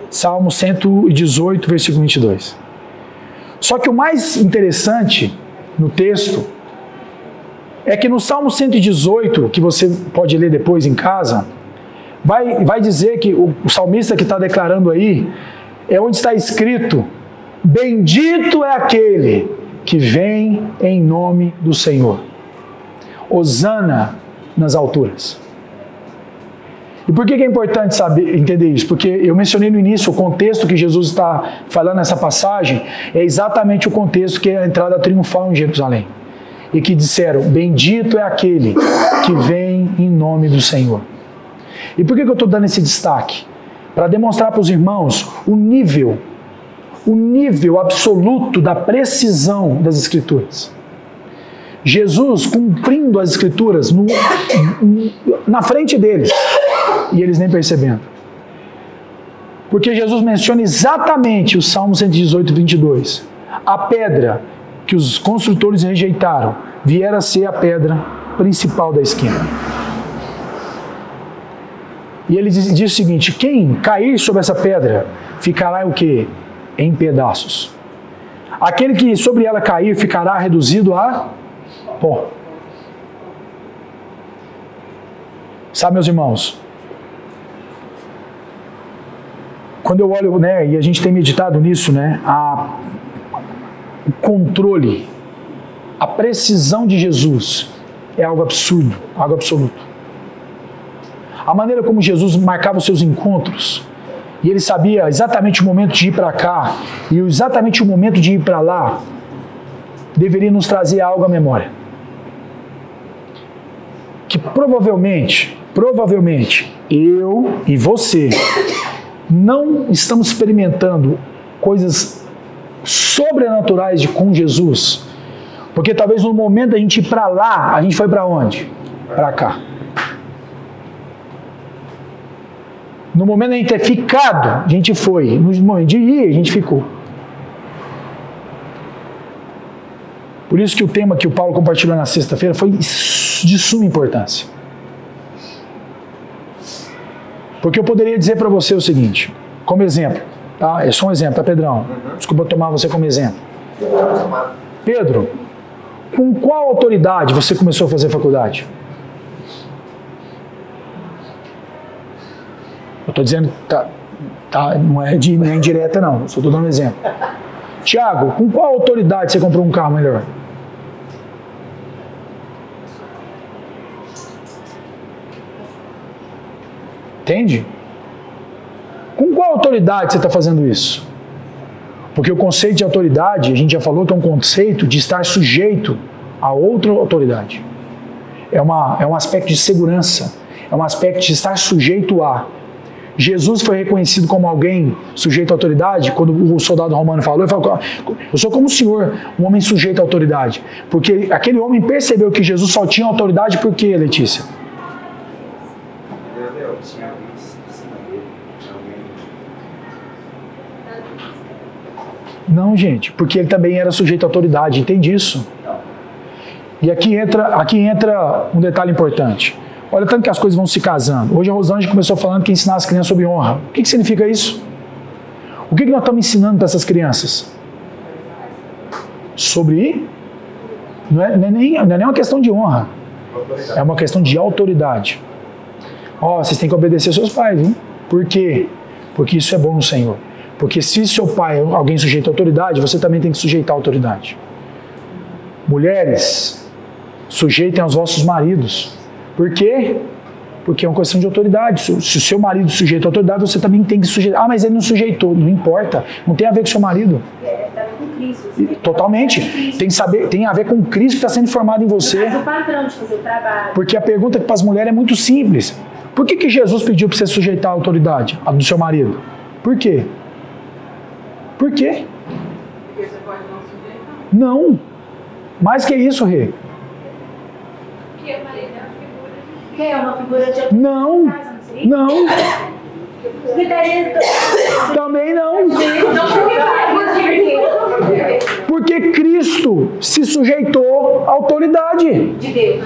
Salmo 118, versículo 22. Só que o mais interessante no texto é que no Salmo 118, que você pode ler depois em casa, vai, vai dizer que o, o salmista que está declarando aí é onde está escrito: Bendito é aquele que vem em nome do Senhor. Hosana nas alturas. E por que é importante saber, entender isso? Porque eu mencionei no início o contexto que Jesus está falando nessa passagem é exatamente o contexto que é a entrada triunfal em Jerusalém. E que disseram: Bendito é aquele que vem em nome do Senhor. E por que eu estou dando esse destaque? Para demonstrar para os irmãos o nível, o nível absoluto da precisão das Escrituras. Jesus cumprindo as Escrituras no, na frente deles e eles nem percebendo. Porque Jesus menciona exatamente o Salmo 118, 22. A pedra que os construtores rejeitaram viera a ser a pedra principal da esquina. E ele diz, diz o seguinte: quem cair sobre essa pedra ficará o quê? Em pedaços. Aquele que sobre ela cair ficará reduzido a pó. Sabe, meus irmãos, quando eu olho, né, e a gente tem meditado nisso, né, a, o controle, a precisão de Jesus é algo absurdo, algo absoluto. A maneira como Jesus marcava os seus encontros, e ele sabia exatamente o momento de ir para cá e exatamente o momento de ir para lá, deveria nos trazer algo à memória. Que provavelmente, provavelmente, eu e você não estamos experimentando coisas sobrenaturais de com Jesus, porque talvez no momento da gente ir para lá, a gente foi para onde? Para cá. No momento da gente ter ficado, a gente foi. No momento de ir, a gente ficou. Por isso que o tema que o Paulo compartilhou na sexta-feira foi de suma importância. Porque eu poderia dizer para você o seguinte, como exemplo, tá? É só um exemplo, tá, Pedrão? Desculpa eu tomar você como exemplo. Pedro, Com qual autoridade você começou a fazer faculdade? Estou dizendo, tá, tá, não é de nem direta não, só estou dando um exemplo. Tiago, com qual autoridade você comprou um carro melhor? Entende? Com qual autoridade você está fazendo isso? Porque o conceito de autoridade, a gente já falou que é um conceito de estar sujeito a outra autoridade. É, uma, é um aspecto de segurança, é um aspecto de estar sujeito a. Jesus foi reconhecido como alguém sujeito à autoridade, quando o soldado romano falou, ele falou: Eu sou como o senhor, um homem sujeito à autoridade. Porque aquele homem percebeu que Jesus só tinha autoridade por quê, Letícia? Não, gente, porque ele também era sujeito à autoridade, entende isso? E aqui entra, aqui entra um detalhe importante. Olha tanto que as coisas vão se casando. Hoje a Rosângela começou falando que ensinar as crianças sobre honra. O que, que significa isso? O que, que nós estamos ensinando para essas crianças? Sobre. Não é, não, é nem, não é nem uma questão de honra. É uma questão de autoridade. Ó, vocês têm que obedecer seus pais, viu? Por quê? Porque isso é bom no Senhor. Porque se seu pai alguém sujeito à autoridade, você também tem que sujeitar a autoridade. Mulheres, sujeitem aos vossos maridos. Por quê? Porque é uma questão de autoridade. Se, se o seu marido sujeita a autoridade, você também tem que sujeitar. Ah, mas ele não sujeitou. Não importa. Não tem a ver com o seu marido. É, tá com Cristo. E- Totalmente. Tem, saber, tem a ver com o Cristo que está sendo formado em você. Mas o padrão de fazer o trabalho. Porque a pergunta para as mulheres é muito simples. Por que, que Jesus pediu para você sujeitar a autoridade a do seu marido? Por quê? Por quê? Porque você pode não sujeitar. Não. Mais que isso, Rê. Porque o marido é uma figura de Que é uma figura de Não. não sei. Não. Secretaria Também não. Porque Cristo se sujeitou à autoridade. de Deus.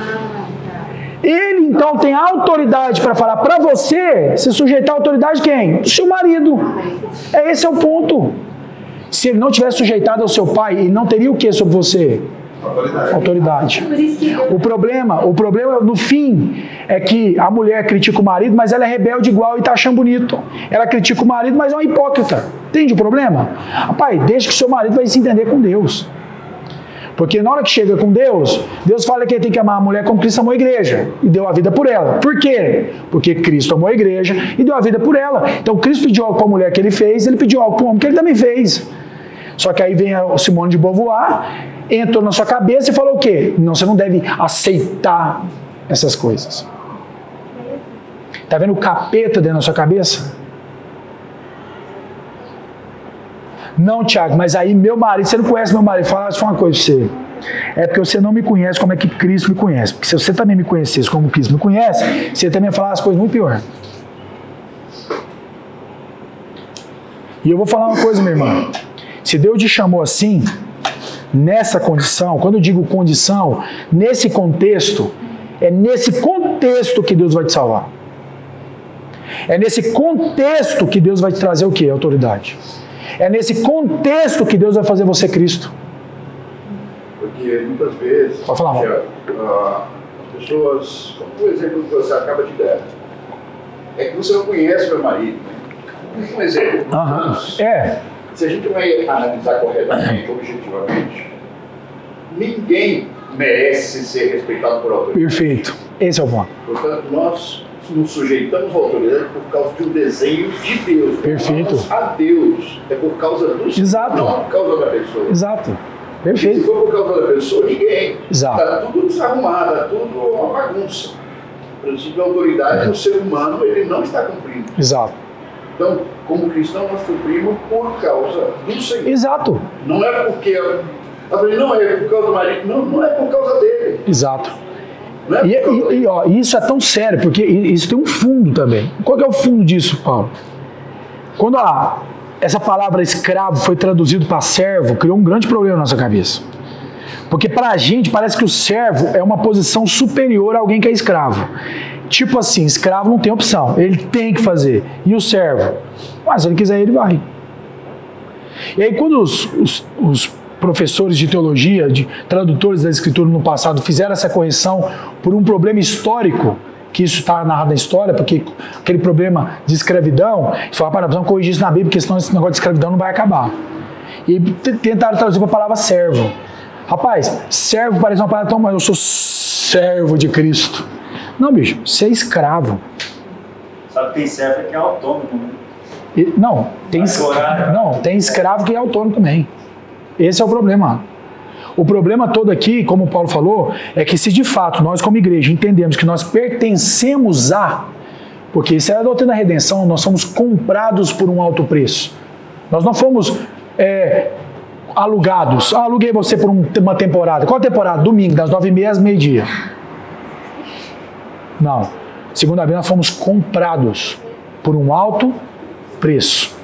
Ele então tem autoridade para falar para você se sujeitar à autoridade de quem? Do seu marido. É esse é o ponto. Se ele não tivesse sujeitado ao seu pai, ele não teria o que sobre você? Autoridade. Autoridade. O problema, o problema no fim é que a mulher critica o marido, mas ela é rebelde igual e tá achando bonito. Ela critica o marido, mas é uma hipócrita. Entende o problema? Rapaz, deixa que seu marido vai se entender com Deus. Porque na hora que chega com Deus, Deus fala que ele tem que amar a mulher como Cristo amou a igreja e deu a vida por ela. Por quê? Porque Cristo amou a igreja e deu a vida por ela. Então Cristo pediu algo para a mulher que ele fez, ele pediu algo para o homem que ele também fez. Só que aí vem a Simone de Beauvoir, entrou na sua cabeça e falou o quê? Não, você não deve aceitar essas coisas. Tá vendo o capeta dentro da sua cabeça? Não, Tiago, mas aí meu marido, você não conhece meu marido, fala só uma coisa pra você. É porque você não me conhece como é que Cristo me conhece. Porque se você também me conhecesse como Cristo me conhece, você também ia falar as coisas muito pior. E eu vou falar uma coisa, meu irmão. Se Deus te chamou assim, nessa condição, quando eu digo condição, nesse contexto, é nesse contexto que Deus vai te salvar. É nesse contexto que Deus vai te trazer o que? Autoridade. É nesse contexto que Deus vai fazer você Cristo. Porque muitas vezes Pode falar, Tiago, ah, as pessoas, como o exemplo que você acaba de dar, é que você não conhece meu marido. né? Um exemplo. É, Se a gente vai analisar corretamente, objetivamente, ninguém merece ser respeitado por autoridade. perfeito. Esse é o ponto. Portanto, nós nos sujeitamos à autoridade por causa de um desenho de Deus. Perfeito. A Deus. É por causa do Senhor, Exato. não por causa da pessoa. Exato. Se Perfeito. for por causa da pessoa, ninguém. Exato. Está tudo desarrumado, está tudo uma bagunça. O princípio da autoridade, o ser humano, ele não está cumprindo. Exato. Então, como cristão, nós cumprimos por causa do Senhor. Exato. Não é porque. Eu falei, não é por causa do marido. Não, não é por causa dele. Exato. É E, causa e- e, ó, isso é tão sério, porque isso tem um fundo também. Qual é o fundo disso, Paulo? Quando a, essa palavra escravo foi traduzido para servo, criou um grande problema na nossa cabeça. Porque para a gente parece que o servo é uma posição superior a alguém que é escravo. Tipo assim, escravo não tem opção, ele tem que fazer. E o servo? Mas se ele quiser, ele vai. E aí, quando os, os- os professores de teologia, de tradutores da escritura no passado fizeram essa correção por um problema histórico, que isso está narrado na história, porque aquele problema de escravidão, falaram, para, precisamos corrigir isso na Bíblia, porque senão esse negócio de escravidão não vai acabar. E tentaram traduzir para a palavra servo. Rapaz, servo parece uma palavra tão, mas eu sou servo de Cristo. Não, bicho, você é escravo. Sabe que tem servo que é autônomo, né? E- não, tem, horário. não, tem escravo que é autônomo também. Esse é o problema. O problema todo aqui, como o Paulo falou, é que se de fato nós, como igreja, entendemos que nós pertencemos a, porque isso é a doutrina da redenção, nós somos comprados por um alto preço. Nós não fomos é, alugados. Ah, aluguei você por um- uma temporada. Qual temporada? Domingo, das nove e meia às meio-dia. Não. Segundo a Bíblia, nós fomos comprados por um alto preço.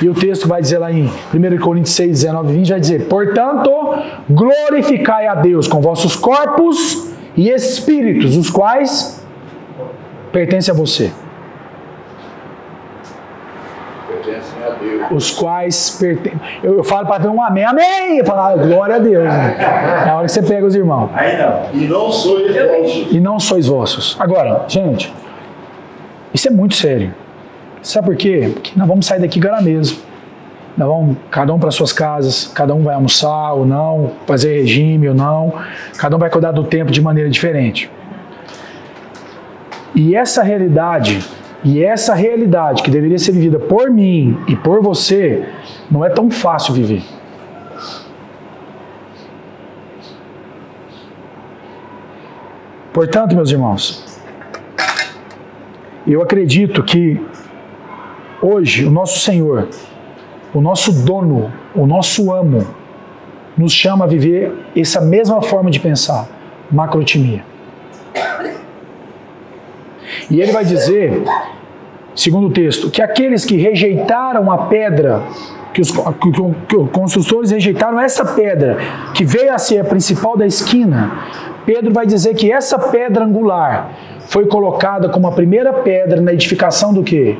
E o texto vai dizer lá em 1 Coríntios 6, 19 e 20, vai dizer, portanto, glorificai a Deus com vossos corpos e espíritos, os quais pertencem a você. Pertencem a Deus. Os quais pertencem. Eu, eu falo para ver um amém, amém! Eu falo, ah, glória a Deus. Né? É a hora que você pega os irmãos. Aí não. E não sois vossos. e não sois vossos. Agora, gente, isso é muito sério. Sabe por quê? Porque nós vamos sair daqui agora mesmo. Nós vamos, cada um para suas casas, cada um vai almoçar ou não, fazer regime ou não, cada um vai cuidar do tempo de maneira diferente. E essa realidade, e essa realidade que deveria ser vivida por mim e por você, não é tão fácil viver. Portanto, meus irmãos, eu acredito que hoje o nosso Senhor, o nosso dono, o nosso amo, nos chama a viver essa mesma forma de pensar, macrotimia. E ele vai dizer, segundo o texto, que aqueles que rejeitaram a pedra, que os, que- que- os construtores rejeitaram essa pedra, que veio a ser a principal da esquina, Pedro vai dizer que essa pedra angular foi colocada como a primeira pedra na edificação do quê?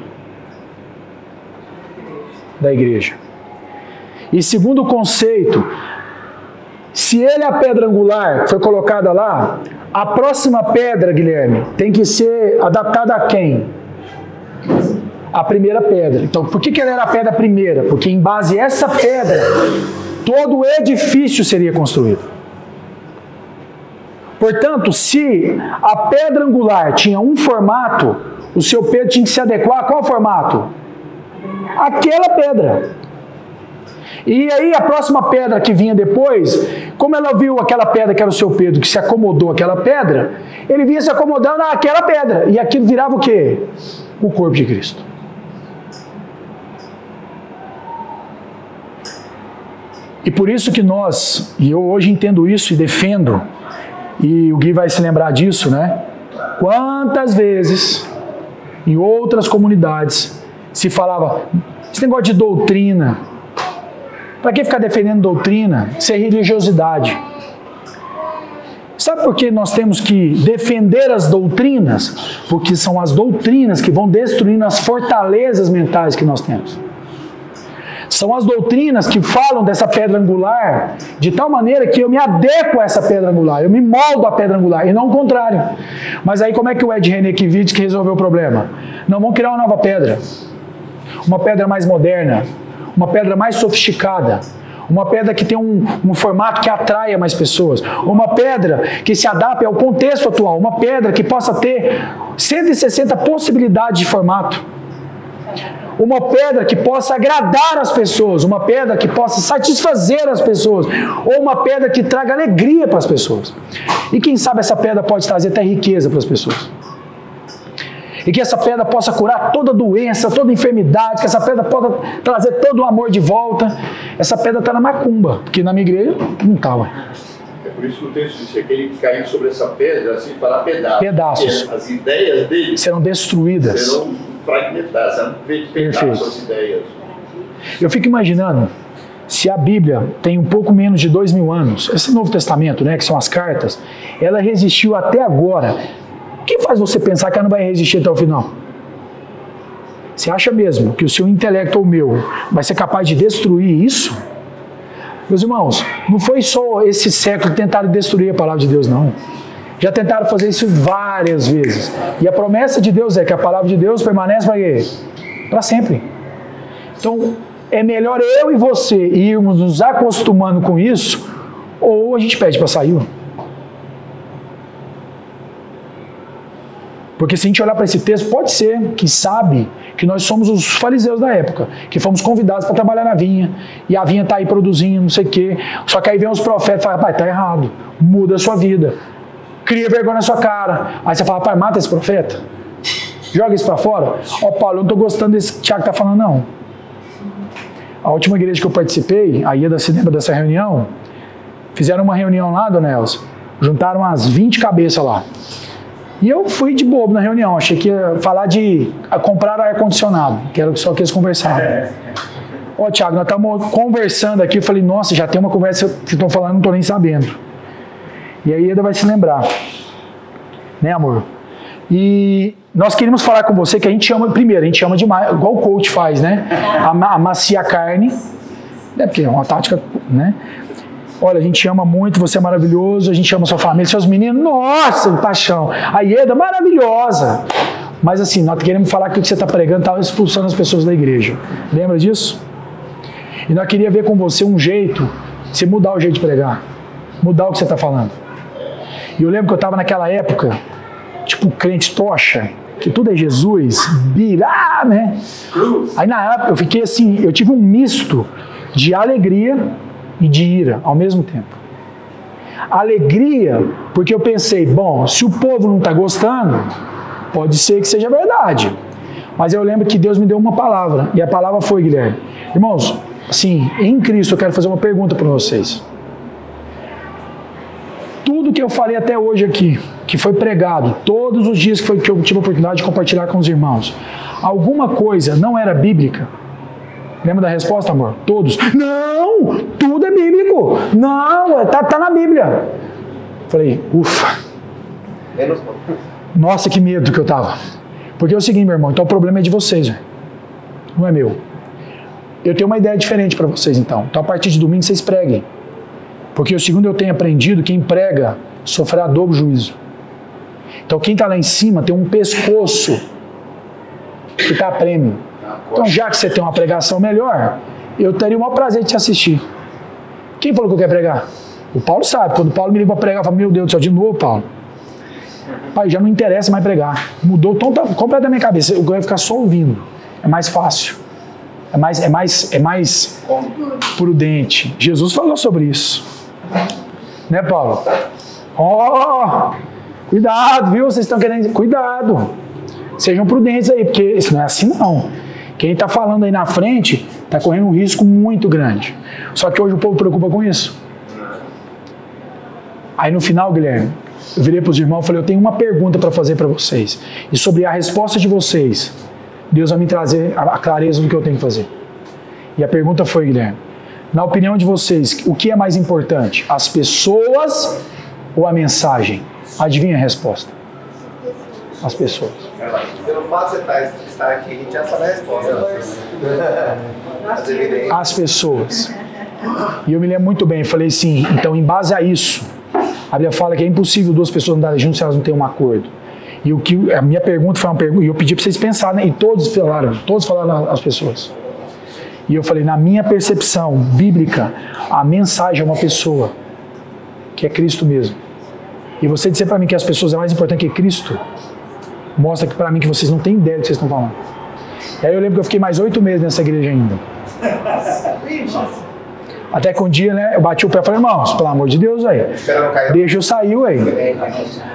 Da igreja. E segundo o conceito, se ele é a pedra angular foi colocada lá, a próxima pedra, Guilherme, tem que ser adaptada a quem? A primeira pedra. Então, por que, ela era a pedra primeira? Porque em base a essa pedra, todo o edifício seria construído. Portanto, se a pedra angular tinha um formato, o seu Pedro tinha que se adequar a qual formato? Aquela pedra. E aí a próxima pedra que vinha depois, como ela viu aquela pedra que era o seu Pedro, que se acomodou àquela pedra, ele vinha se acomodando àquela pedra. E aquilo virava o quê? O corpo de Cristo. E por isso que nós, e eu hoje entendo isso e defendo, e o Gui vai se lembrar disso, né? Quantas vezes em outras comunidades se falava esse negócio de doutrina. Para que ficar defendendo doutrina? Isso é religiosidade. Sabe por que nós temos que defender as doutrinas? Porque são as doutrinas que vão destruindo as fortalezas mentais que nós temos. São as doutrinas que falam dessa pedra angular de tal maneira que eu me adequo a essa pedra angular, eu me moldo à pedra angular e não o contrário. Mas aí como é que o Ed Renekiewicz que resolveu o problema? Não, vamos criar uma nova pedra. Uma pedra mais moderna, uma pedra mais sofisticada, uma pedra que tem um, um formato que atraia mais pessoas, uma pedra que se adapte ao contexto atual, uma pedra que possa ter 160 possibilidades de formato. Uma pedra que possa agradar as pessoas, uma pedra que possa satisfazer as pessoas, ou uma pedra que traga alegria para as pessoas. E quem sabe essa pedra pode trazer até riqueza para as pessoas. E que essa pedra possa curar toda doença, toda enfermidade, que essa pedra possa trazer todo o amor de volta. Essa pedra está na macumba, porque na minha igreja não está, ué. É por isso que o texto diz que aquele que caiu sobre essa pedra, assim, falar pedaços. Pedaços. As ideias dele Serão destruídas. serão fragmentadas, serão pedaços as ideias. Eu fico imaginando se a Bíblia tem um pouco menos de dois mil anos, esse Novo Testamento, né, que são as cartas, ela resistiu até agora. Que faz você pensar que ela não vai resistir até o final? Você acha mesmo que o seu intelecto ou o meu vai ser capaz de destruir isso? Meus irmãos, não foi só esse século que tentaram destruir a palavra de Deus, não. Já tentaram fazer isso várias vezes. E a promessa de Deus é que a palavra de Deus permanece para quê? Para sempre. Então, é melhor eu e você irmos nos acostumando com isso, ou a gente pede para sair. Porque se a gente olhar para esse texto, pode ser que sabe que nós somos os fariseus da época, que fomos convidados para trabalhar na vinha, e a vinha está aí produzindo, não sei o quê. Só que aí vem os profetas e falam, rapaz, está errado, muda a sua vida. Cria vergonha na sua cara. Aí você fala, rapaz, mata esse profeta. Joga isso para fora. Ó, Paulo, eu não estou gostando desse que Tiago está falando, não. A última igreja que eu participei, a Ieda se lembra dessa reunião? Fizeram uma reunião lá, dona Elza, juntaram umas 20 cabeças lá. E eu fui de bobo na reunião, achei que ia falar de comprar ar-condicionado, que era só que eles conversavam. Ó, Tiago, nós estamos conversando aqui, eu falei, nossa, já tem uma conversa que estão falando, não estou nem sabendo. E aí Eda vai se lembrar. Né, amor? E nós queremos falar com você que a gente ama, primeiro, a gente ama demais, igual o coach faz, né? Amacia a carne, né? porque é uma tática, né? Olha, a gente ama muito, você é maravilhoso, a gente ama sua família, seus meninos, nossa, paixão. A Ieda, maravilhosa. Mas assim, nós queremos falar que o que você está pregando está expulsando as pessoas da igreja. Lembra disso? E nós queríamos ver com você um jeito de você mudar o jeito de pregar, mudar o que você está falando. E eu lembro que eu estava naquela época, tipo crente tocha, que tudo é Jesus, birá, né? Aí na época eu fiquei assim, eu tive um misto de alegria e de ira ao mesmo tempo. Alegria, porque eu pensei, bom, se o povo não está gostando, pode ser que seja verdade. Mas eu lembro que Deus me deu uma palavra, e a palavra foi, Guilherme. Irmãos, assim, em Cristo eu quero fazer uma pergunta para vocês. Tudo que eu falei até hoje aqui, que foi pregado, todos os dias que, foi, que eu tive a oportunidade de compartilhar com os irmãos, alguma coisa não era bíblica, Lembra da resposta, amor? Todos. Não, tudo é bíblico. Não, tá, tá na Bíblia. Falei, ufa. Nossa, que medo que eu tava. Porque é o seguinte, meu irmão, então o problema é de vocês, não é meu. Eu tenho uma ideia diferente para vocês, então. Então, a partir de domingo, vocês preguem. Porque o segundo eu tenho aprendido, quem prega sofrerá dobro juízo. Então, quem está lá em cima tem um pescoço que está a prêmio. Então, já que você tem uma pregação melhor, eu teria o maior prazer de te assistir. Quem falou que eu quero pregar? O Paulo sabe. Quando o Paulo me liga para pregar, eu falo, meu Deus do céu, de novo, Paulo. Pai, já não interessa mais pregar. Mudou completamente a minha cabeça. Eu quero ficar só ouvindo. É mais fácil. É mais, é mais, é mais prudente. Jesus falou sobre isso. Né, Paulo? Ó, oh, cuidado, viu? Vocês estão querendo. Cuidado. Sejam prudentes aí, porque isso não é assim, não. Quem está falando aí na frente está correndo um risco muito grande. Só que hoje o povo preocupa com isso. Aí no final, Guilherme, eu virei para os irmãos e falei: Eu tenho uma pergunta para fazer para vocês. E sobre a resposta de vocês, Deus vai me trazer a clareza do que eu tenho que fazer. E a pergunta foi, Guilherme: Na opinião de vocês, o que é mais importante? As pessoas ou a mensagem? Adivinha a resposta? As pessoas. Pelo fato de você estar aqui, a gente já sabe a resposta. As pessoas. E eu me lembro muito bem, falei assim, então em base a isso, a Bíblia fala que é impossível duas pessoas andarem juntas se elas não têm um acordo. E o que a minha pergunta foi uma pergunta, e eu pedi para vocês pensarem, e todos falaram, todos falaram as pessoas. E eu falei, na minha percepção bíblica, a mensagem é uma pessoa, que é Cristo mesmo. E você dizer para mim que as pessoas é mais importante que Cristo, mostra que para mim que vocês não têm ideia do que vocês estão falando. E aí eu lembro que eu fiquei mais oito meses nessa igreja ainda. Até que um dia, né, eu bati o pé e falei, irmãos, pelo amor de Deus, aí, deixa eu sair, aí.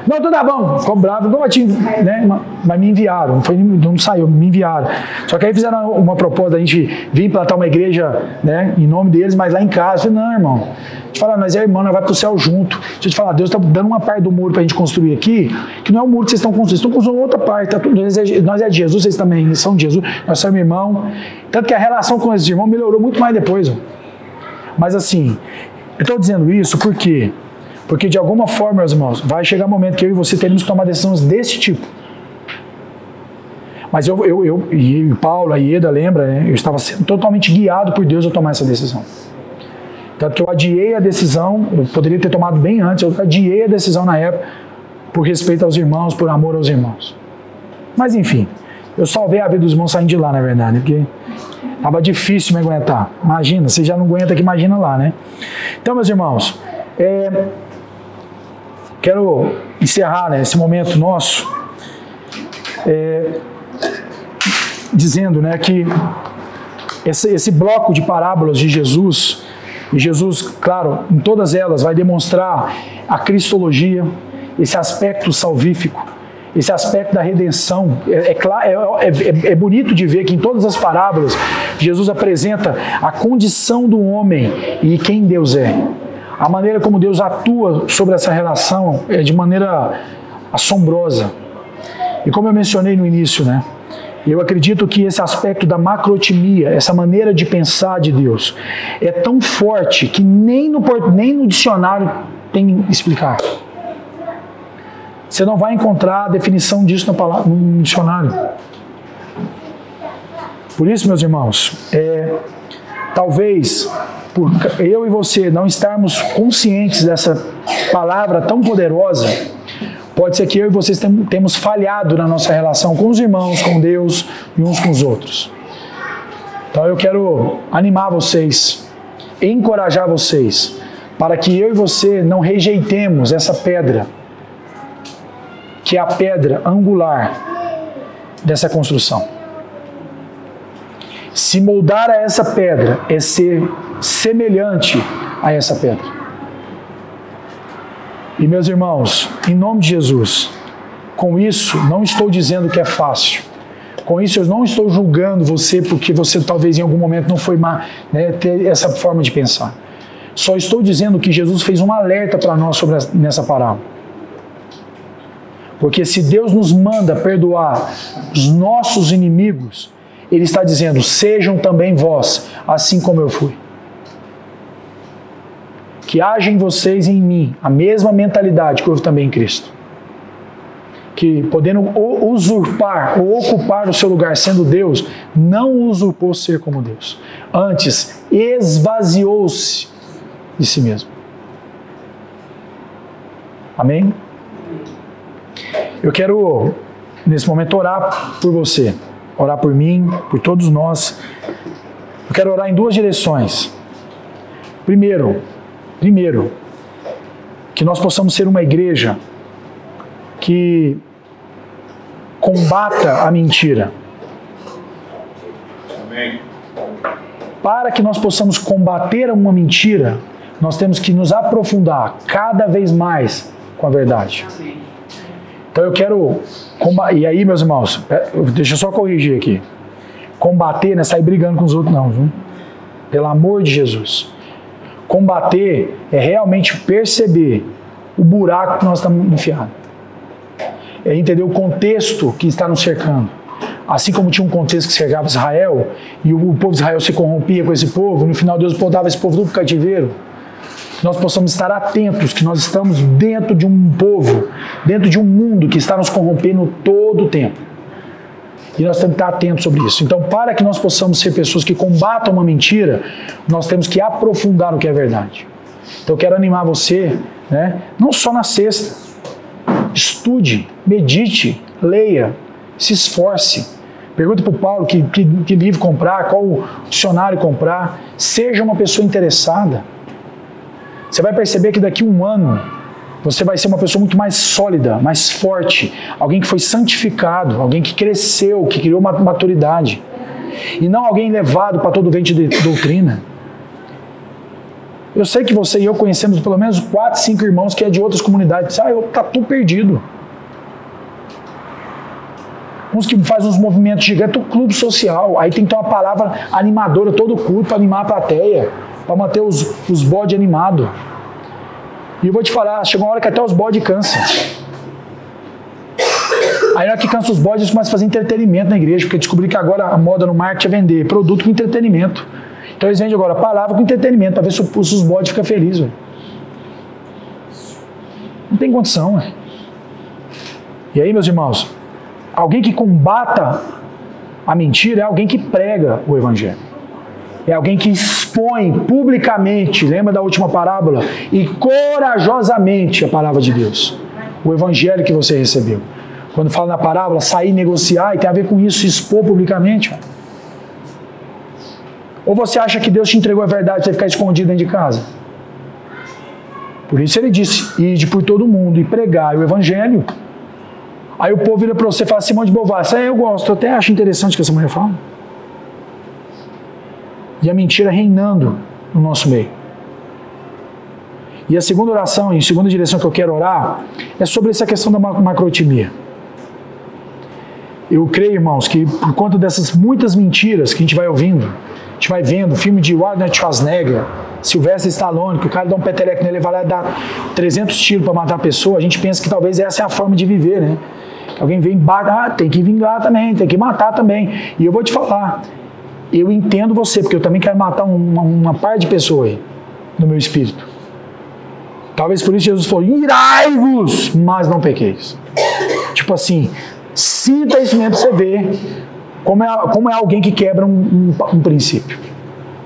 Não, tudo tá bom, ficou bravo, não bati, né, mas me enviaram, não, foi, não saiu, me enviaram. Só que aí fizeram uma proposta da gente vir plantar uma igreja, né, em nome deles, mas lá em casa, eu falei, não, irmão, te falar, nós é irmão, nós vai pro céu junto. Deixa eu te falar, Deus está dando uma parte do muro pra gente construir aqui, que não é o muro que vocês estão construindo, vocês estão construindo outra parte. Tá tudo, nós, é, nós é de Jesus, vocês também são de Jesus, nós somos irmão. Tanto que a relação com esses irmãos melhorou muito mais depois. Ó. Mas assim, eu estou dizendo isso por quê? Porque de alguma forma, meus irmãos, vai chegar um momento que eu e você teremos que tomar decisões desse tipo. Mas eu, eu, eu e o Paulo, a Ieda, lembra, né? eu estava sendo totalmente guiado por Deus a tomar essa decisão. Tanto que eu adiei a decisão, eu poderia ter tomado bem antes, eu adiei a decisão na época por respeito aos irmãos, por amor aos irmãos. Mas enfim, eu salvei a vida dos irmãos saindo de lá, na verdade, porque tava difícil me aguentar. Imagina, você já não aguenta que imagina lá, né? Então, meus irmãos, é, quero encerrar né, esse momento nosso é, dizendo né, que esse, esse bloco de parábolas de Jesus, e Jesus, claro, em todas elas vai demonstrar a cristologia, esse aspecto salvífico, esse aspecto da redenção. É, é, é, é, é, bonito de ver que em todas as parábolas Jesus apresenta a condição do homem e quem Deus é. A maneira como Deus atua sobre essa relação é de maneira assombrosa. E como eu mencionei no início, né? Eu acredito que esse aspecto da macrotimia, essa maneira de pensar de Deus, é tão forte que nem no, nem no dicionário tem explicar. Você não vai encontrar a definição disso no, dicionário. Por isso, meus irmãos, é, talvez por eu e você não estarmos conscientes dessa palavra tão poderosa, pode ser que eu e vocês temos falhado na nossa relação com os irmãos, com Deus e uns com os outros. Então eu quero animar vocês, encorajar vocês, para que eu e você não rejeitemos essa pedra que é a pedra angular dessa construção. Se moldar a essa pedra é ser semelhante a essa pedra. E meus irmãos, em nome de Jesus, com isso não estou dizendo que é fácil. Com isso eu não estou julgando você porque você talvez em algum momento não foi má, né, ter essa forma de pensar. Só estou dizendo que Jesus fez um alerta para nós sobre nessa parábola. Porque se Deus nos manda perdoar os nossos inimigos, Ele está dizendo: sejam também vós, assim como eu fui. Que haja em vocês e em mim a mesma mentalidade que houve também em Cristo. Que podendo usurpar ou ocupar o seu lugar sendo Deus, não usurpou ser como Deus. Antes, esvaziou-se de si mesmo. Amém? Eu quero, nesse momento, orar por você, orar por mim, por todos nós. Eu quero orar em duas direções. Primeiro, primeiro, que nós possamos ser uma igreja que combata a mentira. Amém. Para que nós possamos combater uma mentira, nós temos que nos aprofundar cada vez mais com a verdade. Amém. Então eu quero. E aí, meus irmãos, deixa eu só corrigir aqui. Combater não é sair brigando com os outros, não, viu? Pelo amor de Jesus. Combater é realmente perceber o buraco que nós estamos enfiados. É entender o contexto que está nos cercando. Assim como tinha um contexto que cercava Israel, e o povo de Israel se corrompia com esse povo, no final Deus podava esse povo do cativeiro nós possamos estar atentos, que nós estamos dentro de um povo, dentro de um mundo que está nos corrompendo todo o tempo. E nós temos que estar atentos sobre isso. Então, para que nós possamos ser pessoas que combatam uma mentira, nós temos que aprofundar o que é verdade. Então, eu quero animar você, né? não só na sexta. Estude, medite, leia, se esforce. Pergunte para o Paulo que, que, que livro comprar, qual dicionário comprar. Seja uma pessoa interessada. Você vai perceber que daqui a um ano você vai ser uma pessoa muito mais sólida, mais forte, alguém que foi santificado, alguém que cresceu, que criou uma maturidade. E não alguém levado para todo vento de doutrina. Eu sei que você e eu conhecemos pelo menos quatro, cinco irmãos que é de outras comunidades. Ah, eu tá tudo perdido. Uns que fazem uns movimentos gigantes, o clube social. Aí tem que ter uma palavra animadora todo culto para animar a plateia para manter os, os bodes animados. E eu vou te falar, chegou uma hora que até os bodes cansam. Aí na hora que cansa os bodes, eles começam a fazer entretenimento na igreja, porque descobri que agora a moda no marketing é vender produto com entretenimento. Então eles vendem agora palavra com entretenimento, para ver se, os bodes ficam felizes. Não tem condição. Véio. E aí, meus irmãos, alguém que combata a mentira é alguém que prega o evangelho. É alguém que expõe publicamente, lembra da última parábola? E corajosamente a palavra de Deus. O evangelho que você recebeu. Quando fala na parábola, sair negociar, e tem a ver com isso, expor publicamente. Ou você acha que Deus te entregou a verdade você ficar escondido dentro de casa? Por isso ele disse: ide por todo mundo e pregai o evangelho. Aí o povo vira para você e fala: Simão de Beauvoir, isso aí eu gosto, eu até acho interessante o que essa mulher fala. E a mentira reinando no nosso meio. E a segunda oração, em segunda direção que eu quero orar, é sobre essa questão da macrotimia. Eu creio, irmãos, que por conta dessas muitas mentiras que a gente vai ouvindo, a gente vai vendo, filme de Arnold Schwarzenegger, Sylvester Stallone, que o cara dá um peteleco nele e vai lá dar 300 tiros para matar a pessoa, a gente pensa que talvez essa é a forma de viver, né? Alguém vem e ah, tem que vingar também, tem que matar também. E eu vou te falar, eu entendo você, porque eu também quero matar uma, uma par de pessoas aí, no meu espírito. Talvez por isso Jesus falou: irai-vos, mas não pequeis. Tipo assim, sinta isso mesmo para você ver como é, como é alguém que quebra um, um, um princípio.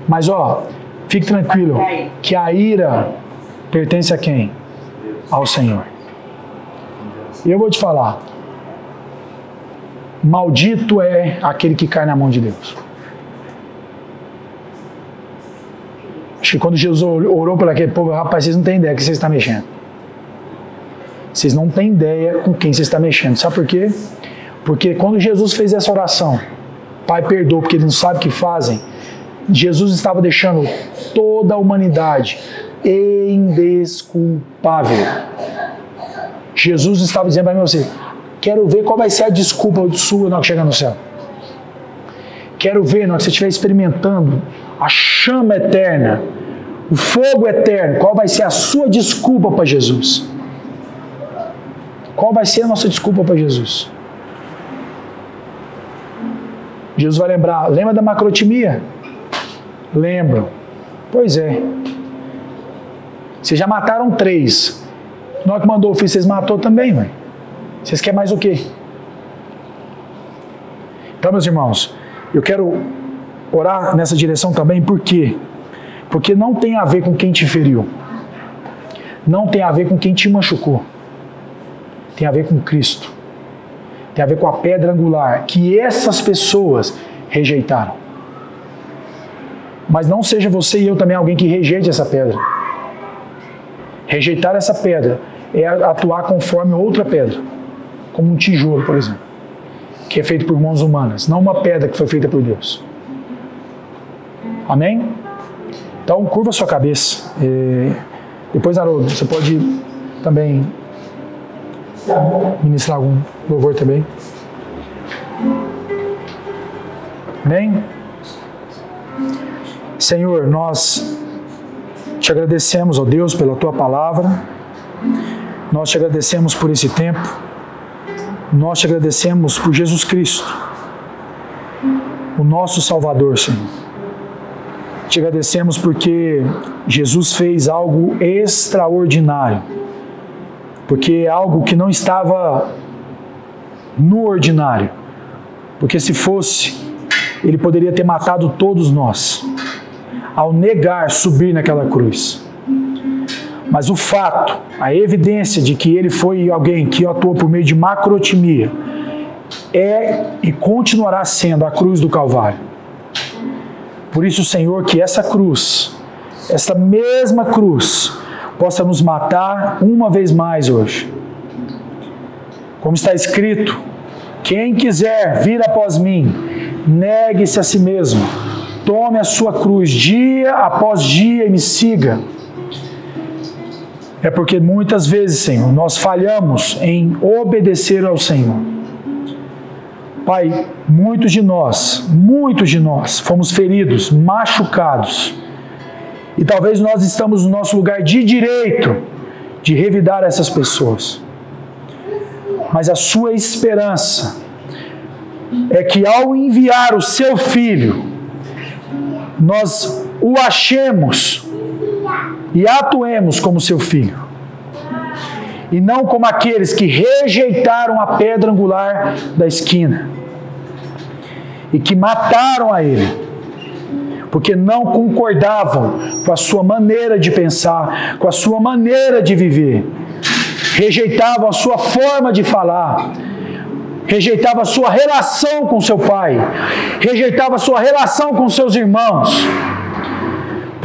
Mas ó, fique tranquilo, que a ira pertence a quem? Ao Senhor. E eu vou te falar: maldito é aquele que cai na mão de Deus. Acho que quando Jesus orou para aquele povo, rapaz, vocês não têm ideia que vocês estão mexendo. Vocês não têm ideia com quem você está mexendo. Sabe por quê? Porque quando Jesus fez essa oração, Pai, perdoa, porque eles não sabem o que fazem. Jesus estava deixando toda a humanidade indesculpável. Jesus estava dizendo para mim você, quero ver qual vai ser a desculpa sua na hora que chegar no céu. Quero ver na hora que você estiver experimentando a chama eterna, o fogo eterno, qual vai ser a sua desculpa para Jesus? Qual vai ser a nossa desculpa para Jesus? Jesus vai lembrar, lembra da macrotimia? Lembro. Pois é. Vocês já mataram três. Nós que mandou o filho, vocês matou também, mãe. Vocês querem mais o quê? Então, meus irmãos, eu quero orar nessa direção também, por quê? Porque não tem a ver com quem te feriu. Não tem a ver com quem te machucou. Tem a ver com Cristo. Tem a ver com a pedra angular que essas pessoas rejeitaram. Mas não seja você e eu também alguém que rejeite essa pedra. Rejeitar essa pedra é atuar conforme outra pedra, como um tijolo, por exemplo, que é feito por mãos humanas, não uma pedra que foi feita por Deus. Amém? Então, curva sua cabeça. E depois, Haroldo, você pode também ministrar algum louvor também. Amém? Senhor, nós te agradecemos, ó Deus, pela tua palavra. Nós te agradecemos por esse tempo. Nós te agradecemos por Jesus Cristo, o nosso Salvador, Senhor. Te agradecemos porque Jesus fez algo extraordinário, porque é algo que não estava no ordinário, porque se fosse, ele poderia ter matado todos nós, ao negar subir naquela cruz. Mas o fato, a evidência de que ele foi alguém que atuou por meio de macrotimia, é e continuará sendo a cruz do Calvário. Por isso, Senhor, que essa cruz, essa mesma cruz, possa nos matar uma vez mais hoje. Como está escrito, quem quiser vir após mim, negue-se a si mesmo, tome a sua cruz dia após dia e me siga. É porque muitas vezes, Senhor, nós falhamos em obedecer ao Senhor. Pai, muitos de nós, muitos de nós fomos feridos, machucados. E talvez nós estamos no nosso lugar de direito de revidar essas pessoas. Mas a sua esperança é que ao enviar o seu filho, nós o achemos e atuemos como seu filho. E não como aqueles que rejeitaram a pedra angular da esquina e que mataram a ele. porque não concordavam com a sua maneira de pensar, com a sua maneira de viver. Rejeitavam a sua forma de falar, rejeitava a sua relação com seu pai, rejeitava a sua relação com seus irmãos.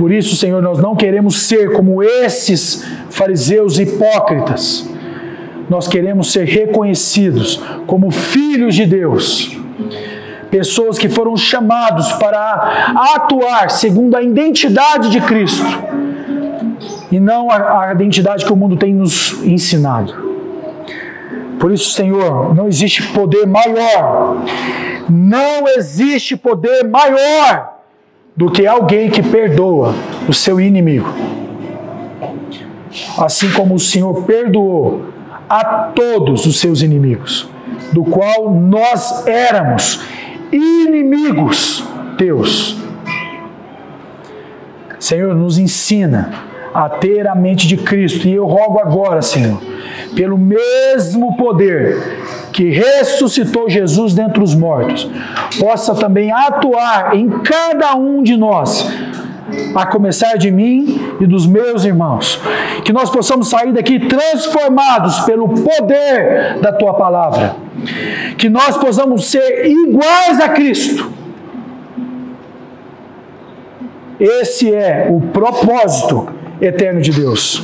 Por isso, Senhor, nós não queremos ser como esses fariseus hipócritas. Nós queremos ser reconhecidos como filhos de Deus. Pessoas que foram chamados para atuar segundo a identidade de Cristo e não a, a identidade que o mundo tem nos ensinado. Por isso, Senhor, não existe poder maior, não existe poder maior do que alguém que perdoa o seu inimigo. Assim como o Senhor perdoou a todos os seus inimigos, do qual nós éramos inimigos teus. Senhor, nos ensina a ter a mente de Cristo, e eu rogo agora, Senhor pelo mesmo poder que ressuscitou Jesus dentre os mortos, possa também atuar em cada um de nós, a começar de mim e dos meus irmãos. Que nós possamos sair daqui transformados pelo poder da tua palavra. Que nós possamos ser iguais a Cristo. Esse é o propósito eterno de Deus.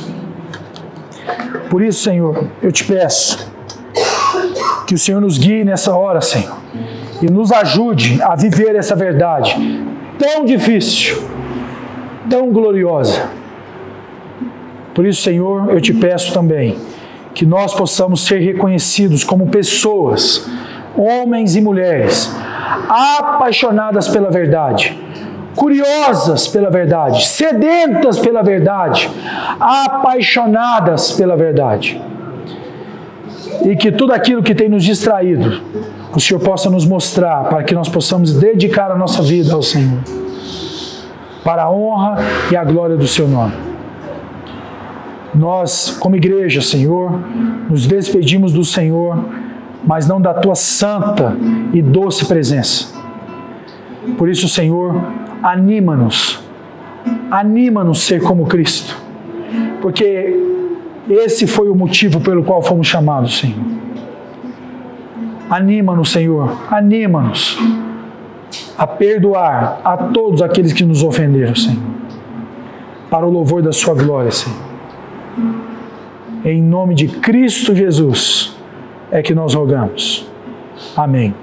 Por isso, Senhor, eu te peço que o Senhor nos guie nessa hora, Senhor, e nos ajude a viver essa verdade tão difícil, tão gloriosa. Por isso, Senhor, eu te peço também que nós possamos ser reconhecidos como pessoas, homens e mulheres, apaixonadas pela verdade curiosas pela verdade, sedentas pela verdade, apaixonadas pela verdade. E que tudo aquilo que tem nos distraído, o Senhor possa nos mostrar para que nós possamos dedicar a nossa vida ao Senhor, para a honra e a glória do Seu nome. Nós, como igreja, Senhor, nos despedimos do Senhor, mas não da tua santa e doce presença. Por isso, Senhor, anima-nos, anima-nos ser como Cristo, porque esse foi o motivo pelo qual fomos chamados, Senhor. Anima-nos, Senhor, anima-nos a perdoar a todos aqueles que nos ofenderam, Senhor, para o louvor da Sua glória, Senhor. Em nome de Cristo Jesus é que nós rogamos. Amém.